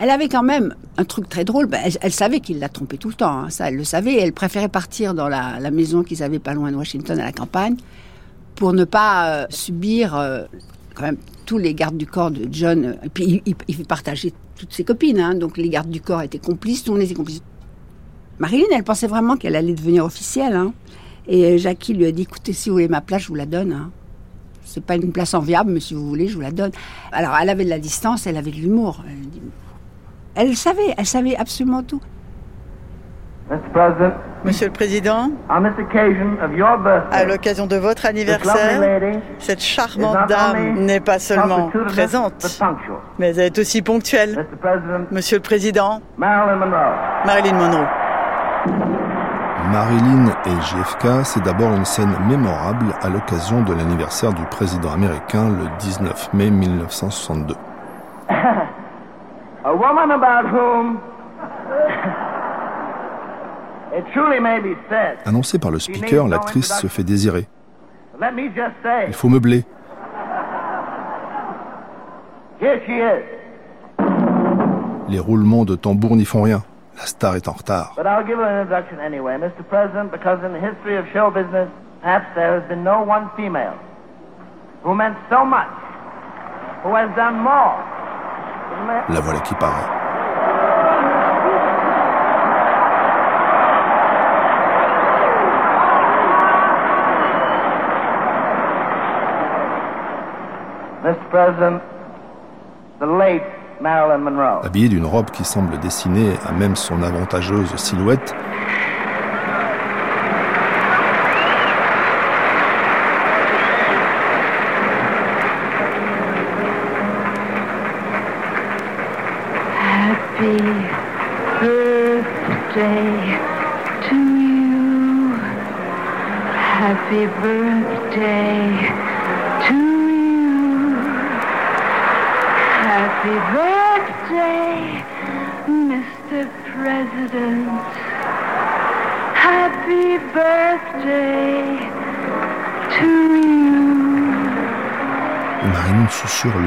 Elle avait quand même un truc très drôle. Ben, elle, elle savait qu'il la trompait tout le temps. hein, ça, elle le savait. Elle préférait partir dans la, la maison qu'ils avaient pas loin de Washington, à la campagne, pour ne pas euh, subir euh, quand même tous les gardes du corps de John. Et puis, il, il partageait toutes ses copines. hein, donc, les gardes du corps étaient complices. Tout le monde était complice. Marilyn, elle pensait vraiment qu'elle allait devenir officielle. hein. Et Jackie lui a dit, écoutez, si vous voulez ma place, je vous la donne. hein. C'est pas une place enviable, mais si vous voulez, je vous la donne. Alors, elle avait de la distance, elle avait de l'humour. Elle, elle savait, elle savait absolument tout. Monsieur le Président, on this occasion of your birthday, à l'occasion de votre anniversaire, cette charmante dame n'est pas seulement présente, mais elle est aussi ponctuelle. Monsieur le Président, Marilyn Monroe. Marilyn et JFK, c'est d'abord une scène mémorable à l'occasion de l'anniversaire du président américain le 19 mai 1962. A woman about whom it truly may be said. Annoncée par le speaker, l'actrice se fait désirer. Il faut meubler. here she is. Les roulements de tambour n'y font rien. La star est en retard. But I'll give her an introduction anyway, Mr. President, because in the history of show business, perhaps there has been no one female who meant so much, who has done more. La voilà qui paraît. Mr. President, the late Habillée d'une robe qui semble dessiner à même son avantageuse silhouette,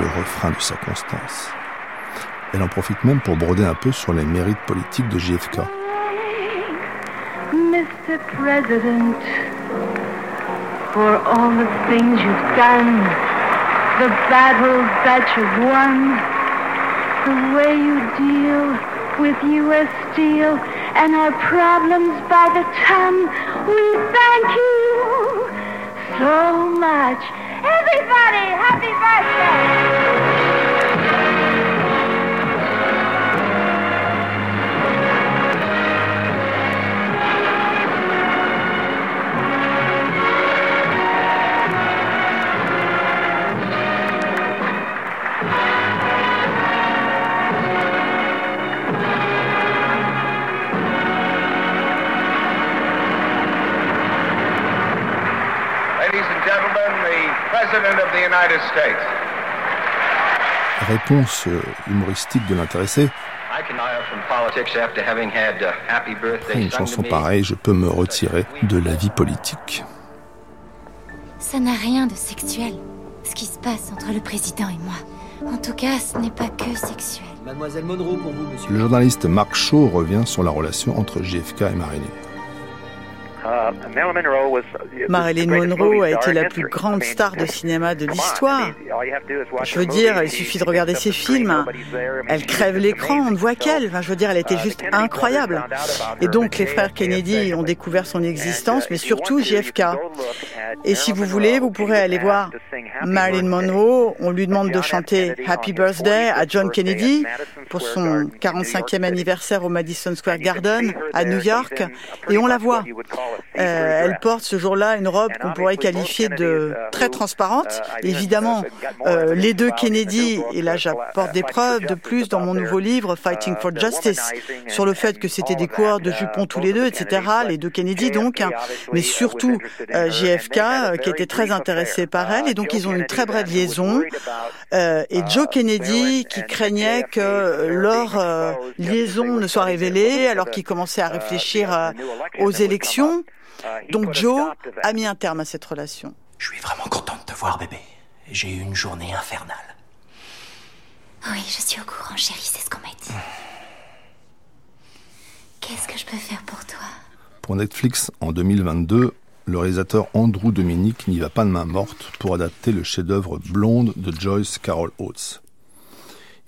le refrain de sa constance. Elle en profite même pour broder un peu sur les mérites politiques de JFK. Mr. President, for all the things you've done, the battles that you've won, the way you deal with U.S. Steel and our problems by the ton, we thank you so much. Everybody, happy birthday! Réponse euh, humoristique de l'intéressé. Après une chanson pareille, je peux me retirer de la vie politique. Ça n'a rien de sexuel, ce qui se passe entre le président et moi. En tout cas, ce n'est pas que sexuel. Mademoiselle Monroe pour vous, monsieur. Le journaliste Mark Shaw revient sur la relation entre JFK et Marilyn. Marilyn Monroe a été la plus grande star de cinéma de l'histoire. Je veux dire, il suffit de regarder ses films. Elle crève l'écran, on ne voit qu'elle. Enfin, je veux dire, elle était juste incroyable. Et donc, les frères Kennedy ont découvert son existence, mais surtout JFK. Et si vous voulez, vous pourrez aller voir Marilyn Monroe. On lui demande de chanter Happy Birthday à John Kennedy pour son 45e anniversaire au Madison Square Garden à New York. Et on la voit. Euh, elle porte ce jour-là une robe qu'on pourrait qualifier de très transparente. Évidemment, euh, les deux Kennedy, et là j'apporte des preuves de plus dans mon nouveau livre Fighting for Justice, sur le fait que c'était des coureurs de jupons tous les deux, etc. Les deux Kennedy donc, hein. mais surtout euh, JFK qui était très intéressé par elle, et donc ils ont une très brève liaison. et Joe Kennedy qui craignait que leur liaison ne soit révélée alors qu'il commençait à réfléchir aux élections. Donc Joe a mis un terme à cette relation. Je suis vraiment contente de te voir, bébé. J'ai eu une journée infernale. Oui, je suis au courant, chérie, c'est ce qu'on m'a dit. Qu'est-ce que je peux faire pour toi? Pour Netflix, en 2022, le réalisateur Andrew Dominic n'y va pas de main morte pour adapter le chef-d'œuvre Blonde de Joyce Carol Oates.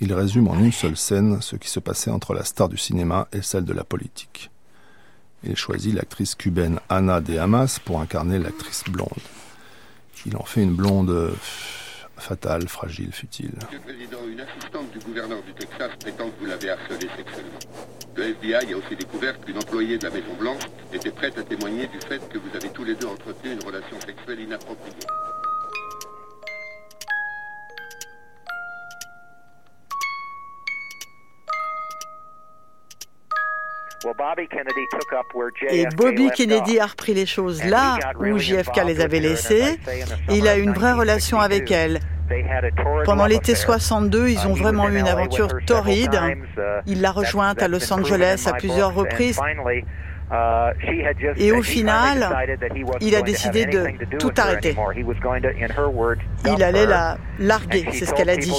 Il résume en une seule scène ce qui se passait entre la star du cinéma et celle de la politique. Il choisit l'actrice cubaine Ana de Hamas pour incarner l'actrice blonde. Il en fait une blonde euh, fatale, fragile, futile. Le FBI a aussi découvert qu'une employée de la Maison Blanche était prête à témoigner du fait que vous avez tous les deux entretenu une relation sexuelle inappropriée. Et Bobby Kennedy a repris les choses là où JFK les avait laissées. Et il a eu une vraie relation avec elle. Pendant l'été 62, ils ont vraiment eu une aventure torride. Il l'a rejointe à Los Angeles à plusieurs reprises. Et au final, il a décidé de tout arrêter. Il allait la larguer, c'est ce qu'elle a dit.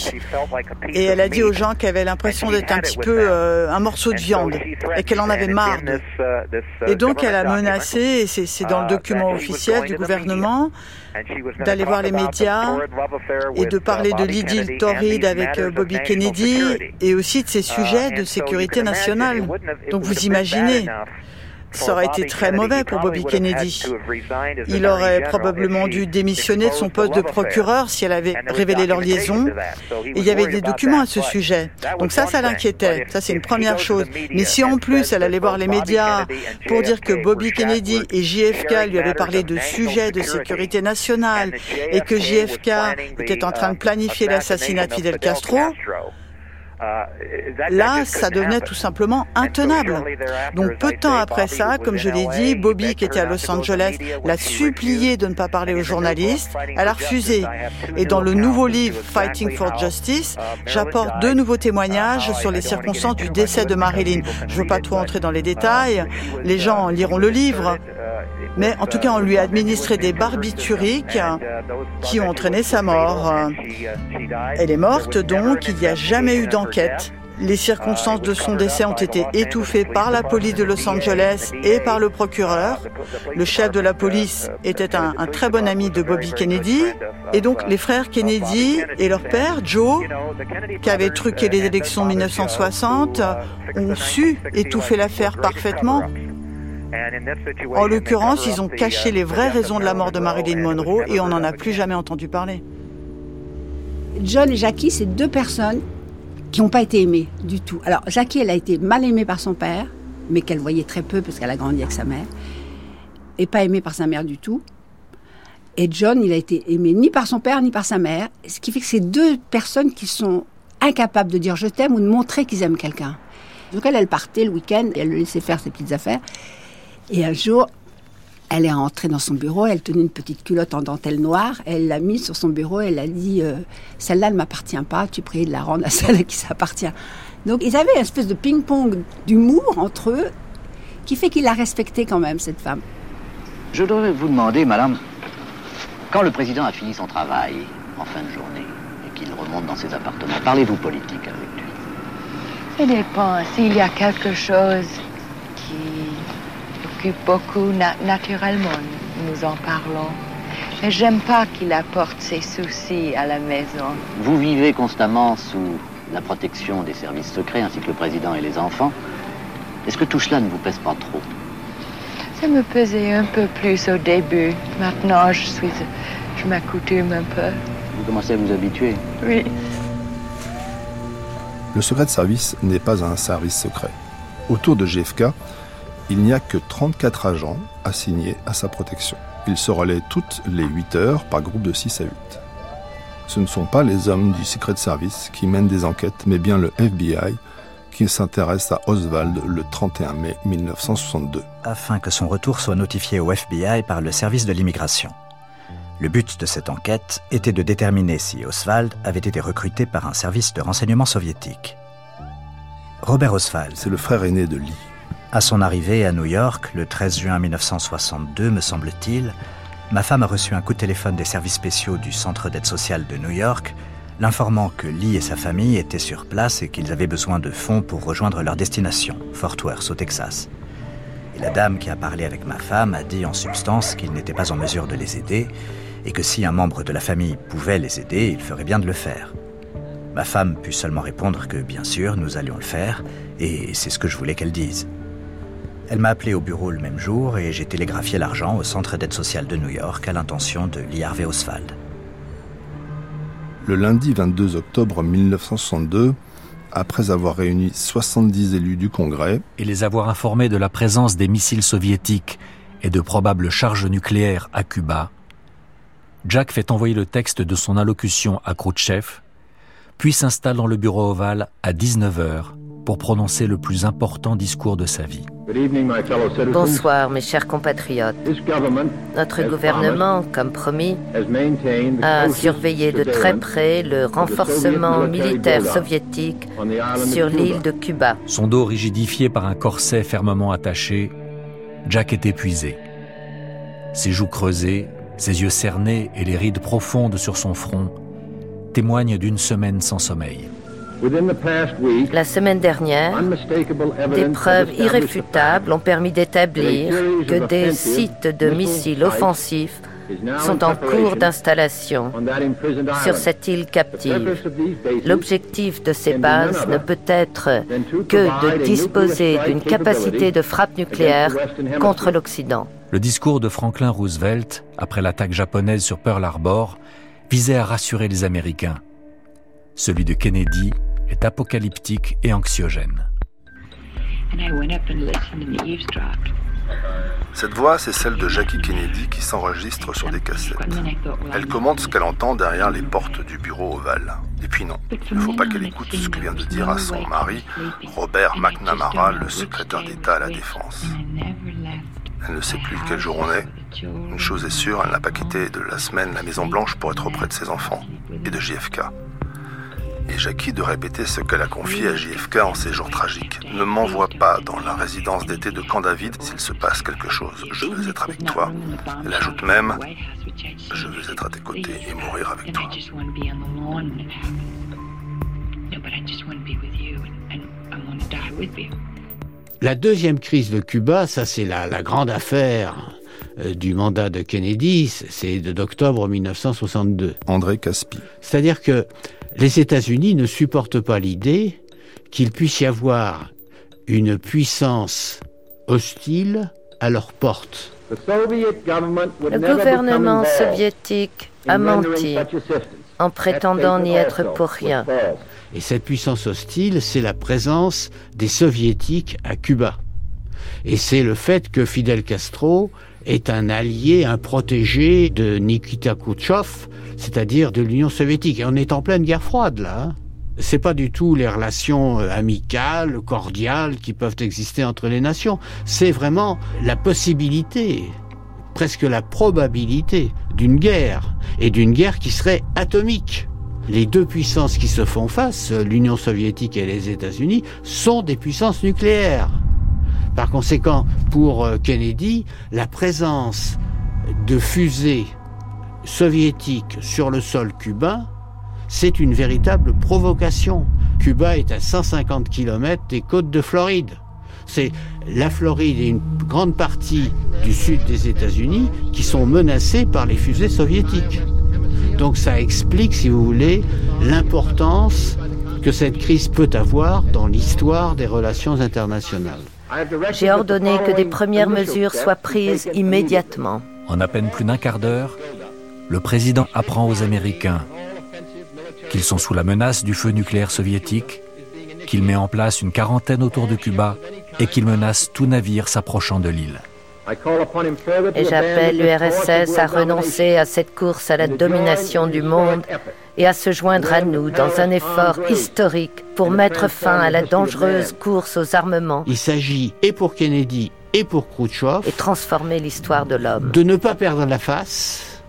Et elle a dit aux gens qu'elle avait l'impression d'être un petit peu euh, un morceau de viande et qu'elle en avait marre. Et donc elle a menacé, et c'est dans le document officiel du gouvernement, d'aller voir les médias et de parler de l'idylle torride avec euh, Bobby Kennedy et aussi de ces sujets de sécurité nationale. Donc vous imaginez, ça aurait été très mauvais pour Bobby Kennedy. Il aurait probablement dû démissionner de son poste de procureur si elle avait révélé leur liaison. Il y avait des documents à ce sujet. Donc ça, ça l'inquiétait. Ça, c'est une première chose. Mais si en plus elle allait voir les médias pour dire que Bobby Kennedy et JFK lui avaient parlé de sujets de sécurité nationale et que JFK était en train de planifier l'assassinat de Fidel Castro, Là, ça devenait tout simplement intenable. Donc peu de temps après ça, comme je l'ai dit, Bobby, qui était à Los Angeles, l'a supplié de ne pas parler aux journalistes. Elle a refusé. Et dans le nouveau livre Fighting for Justice, j'apporte deux nouveaux témoignages sur les circonstances du décès de Marilyn. Je ne veux pas trop entrer dans les détails. Les gens liront le livre. Mais en tout cas, on lui a administré des barbituriques qui ont entraîné sa mort. Elle est morte donc, il n'y a jamais eu d'enquête. Les circonstances de son décès ont été étouffées par la police de Los Angeles et par le procureur. Le chef de la police était un, très bon ami de Bobby Kennedy. Et donc les frères Kennedy et leur père, Joe, qui avait truqué les élections 1960, ont su étouffer l'affaire parfaitement. En l'occurrence, ils ont caché les vraies raisons de la mort de Marilyn Monroe et on n'en a plus jamais entendu parler. John et Jackie, c'est deux personnes qui n'ont pas été aimées du tout. Alors, Jackie, elle a été mal aimée par son père, mais qu'elle voyait très peu parce qu'elle a grandi avec sa mère, et pas aimée par sa mère du tout. Et John, il a été aimé ni par son père ni par sa mère, ce qui fait que c'est deux personnes qui sont incapables de dire je t'aime ou de montrer qu'ils aiment quelqu'un. Donc elle, elle partait le week-end et elle le laissait faire ses petites affaires. Et un jour, Elle est rentrée dans son bureau, elle tenait une petite culotte en dentelle noire, elle l'a mise sur son bureau, elle a dit euh, Celle-là ne m'appartient pas, tu pries de la rendre à celle qui s'appartient. Donc ils avaient une espèce de ping-pong d'humour entre eux qui fait qu'il l'a respectée quand même, cette femme. Je voudrais vous demander, madame, quand le président a fini son travail en fin de journée et qu'il remonte dans ses appartements, parlez-vous politique avec lui? Ça dépend. S'il y a quelque chose occupe beaucoup, naturellement, nous en parlons. Mais j'aime pas qu'il apporte ses soucis à la maison. Vous vivez constamment sous la protection des services secrets ainsi que le président et les enfants. Est-ce que tout cela ne vous pèse pas trop? Ça me pesait un peu plus au début. Maintenant, je suis, je m'accoutume un peu. Vous commencez à vous habituer? Oui. Le secret de service n'est pas un service secret. Autour de JFK, il n'y a que 34 agents assignés à sa protection. Ils se relaient toutes les 8 heures par groupe de 6 à 8. Ce ne sont pas les hommes du Secret Service qui mènent des enquêtes, mais bien le FBI qui s'intéresse à Oswald le 31 mai 1962. Afin que son retour soit notifié au FBI par le service de l'immigration. Le but de cette enquête était de déterminer si Oswald avait été recruté par un service de renseignement soviétique. Robert Oswald. C'est le frère aîné de Lee. À son arrivée à New York, le 13 juin 1962, me semble-t-il, ma femme a reçu un coup de téléphone des services spéciaux du Centre d'aide sociale de New York, l'informant que Lee et sa famille étaient sur place et qu'ils avaient besoin de fonds pour rejoindre leur destination, Fort Worth, au Texas. Et la dame qui a parlé avec ma femme a dit en substance qu'il n'était pas en mesure de les aider et que si un membre de la famille pouvait les aider, il ferait bien de le faire. Ma femme put seulement répondre que bien sûr, nous allions le faire, et c'est ce que je voulais qu'elle dise. Elle m'a appelé au bureau le même jour et j'ai télégraphié l'argent au Centre d'aide sociale de New York à l'intention de Lee Harvey Oswald. Le lundi 22 octobre 1962, après avoir réuni 70 élus du Congrès et les avoir informés de la présence des missiles soviétiques et de probables charges nucléaires à Cuba, Jack fait envoyer le texte de son allocution à Khrouchtchev, puis s'installe dans le bureau ovale à 19h pour prononcer le plus important discours de sa vie. Bonsoir mes chers compatriotes. Notre gouvernement, comme promis, a surveillé de très près le renforcement militaire soviétique sur l'île de Cuba. Son dos rigidifié par un corset fermement attaché, Jack est épuisé. Ses joues creusées, ses yeux cernés et les rides profondes sur son front témoignent d'une semaine sans sommeil. La semaine dernière, des preuves irréfutables ont permis d'établir que des sites de missiles offensifs sont en cours d'installation sur cette île captive. L'objectif de ces bases ne peut être que de disposer d'une capacité de frappe nucléaire contre l'Occident. Le discours de Franklin Roosevelt, après l'attaque japonaise sur Pearl Harbor, visait à rassurer les Américains. Celui de Kennedy est apocalyptique et anxiogène. Cette voix, c'est celle de Jackie Kennedy qui s'enregistre sur des cassettes. Elle commente ce qu'elle entend derrière les portes du bureau ovale. Et puis non, il ne faut pas qu'elle écoute ce que vient de dire à son mari, Robert McNamara, le secrétaire d'État à la Défense. Elle ne sait plus quel jour on est. Une chose est sûre, elle n'a pas quitté de la semaine la Maison Blanche pour être auprès de ses enfants et de JFK et Jackie de répéter ce qu'elle a confié à JFK en ces jours tragiques. Ne m'envoie pas dans la résidence d'été de Camp David s'il se passe quelque chose. Je veux être avec toi. Elle ajoute même Je veux être à tes côtés et mourir avec toi. La deuxième crise de Cuba, ça c'est la, la grande affaire euh, du mandat de Kennedy, c'est d'octobre 1962. André Caspi. C'est-à-dire que les États-Unis ne supportent pas l'idée qu'il puisse y avoir une puissance hostile à leur porte. Le gouvernement soviétique a menti en prétendant n'y être pour rien. Et cette puissance hostile, c'est la présence des soviétiques à Cuba. Et c'est le fait que Fidel Castro est un allié, un protégé de Nikita Khrouchtchev, c'est-à-dire de l'Union soviétique. Et on est en pleine guerre froide, là. Hein. c'est pas du tout les relations euh, amicales, cordiales qui peuvent exister entre les nations. C'est vraiment la possibilité presque la probabilité d'une guerre, et d'une guerre qui serait atomique. Les deux puissances qui se font face, l'Union soviétique et les États-Unis, sont des puissances nucléaires. Par conséquent, pour euh, Kennedy, la présence de fusées soviétiques sur le sol cubain, c'est une véritable provocation. Cuba est à 150 km des côtes de Floride. C'est la Floride et une grande partie du sud des États-Unis qui sont menacées par les fusées soviétiques. Donc ça explique, si vous voulez, l'importance que cette crise peut avoir dans l'histoire des relations internationales. J'ai ordonné que des premières mesures soient prises immédiatement. En à peine plus d'un quart d'heure, le président apprend aux Américains qu'ils sont sous la menace du feu nucléaire soviétique, qu'il met en place une quarantaine autour de Cuba et qu'il menace tout navire s'approchant de l'île. Et j'appelle l'URSS à renoncer à cette course à la domination du monde et à se joindre à nous dans un effort historique pour mettre fin à la dangereuse course aux armements. Il s'agit, et pour Kennedy et pour Khrouchtchev, et transformer l'histoire de l'homme. De ne pas perdre la face.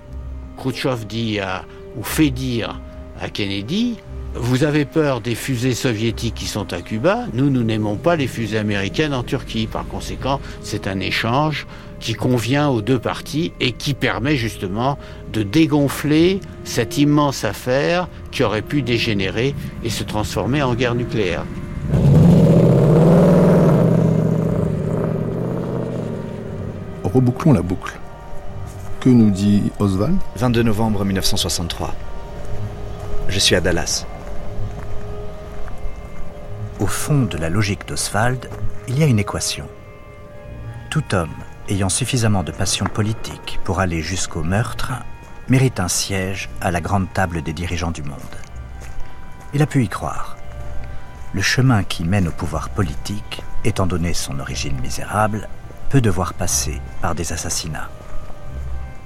Khrouchtchev dit à, ou fait dire à Kennedy, vous avez peur des fusées soviétiques qui sont à Cuba, nous, nous n'aimons pas les fusées américaines en Turquie. Par conséquent, c'est un échange qui convient aux deux parties et qui permet justement de dégonfler cette immense affaire qui aurait pu dégénérer et se transformer en guerre nucléaire. Rebouclons la boucle. Que nous dit Oswald? 22 novembre 1963. Je suis à Dallas. Au fond de la logique d'Oswald, il y a une équation. Tout homme ayant suffisamment de passion politique pour aller jusqu'au meurtre mérite un siège à la grande table des dirigeants du monde. Il a pu y croire. Le chemin qui mène au pouvoir politique, étant donné son origine misérable, peut devoir passer par des assassinats.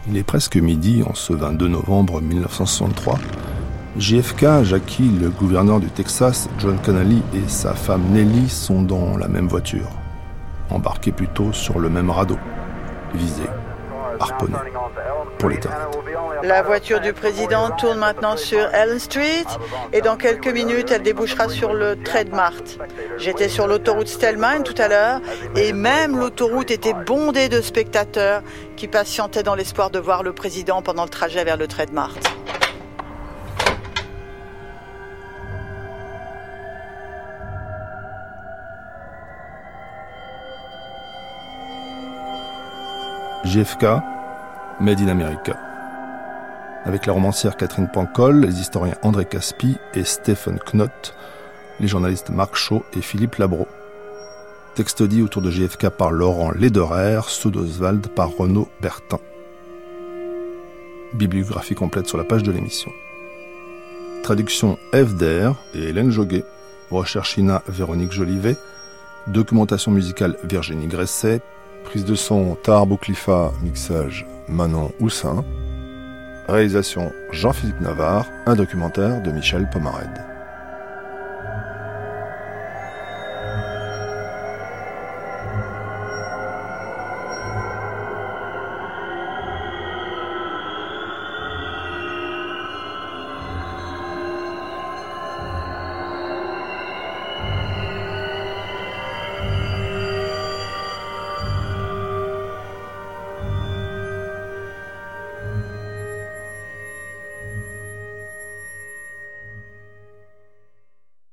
Il est presque midi en ce 22 novembre 1963 JFK, Jackie, le gouverneur du Texas, John Connolly et sa femme Nellie sont dans la même voiture, embarqués plutôt sur le même radeau, visés, harponnés, pour l'éternité. La voiture du président tourne maintenant sur Elm Street et dans quelques minutes, elle débouchera sur le Trademart. J'étais sur l'autoroute Stellman tout à l'heure et même l'autoroute était bondée de spectateurs qui patientaient dans l'espoir de voir le président pendant le trajet vers le Trademart. JFK, Made in America. Avec la romancière Catherine Pancol, les historiens André Caspi et Stephen Knott, les journalistes Marc Shaw et Philippe Labro. Texte dit autour de JFK par Laurent Lederer, sous d'Oswald par Renaud Bertin. Bibliographie complète sur la page de l'émission. Traduction FDR et Hélène Joguet. Recherche INA Véronique Jolivet. Documentation musicale Virginie Gresset. Prise de son Tar Bouclifa, mixage Manon Houssin. Réalisation Jean-Philippe Navarre, un documentaire de Michel Pomared.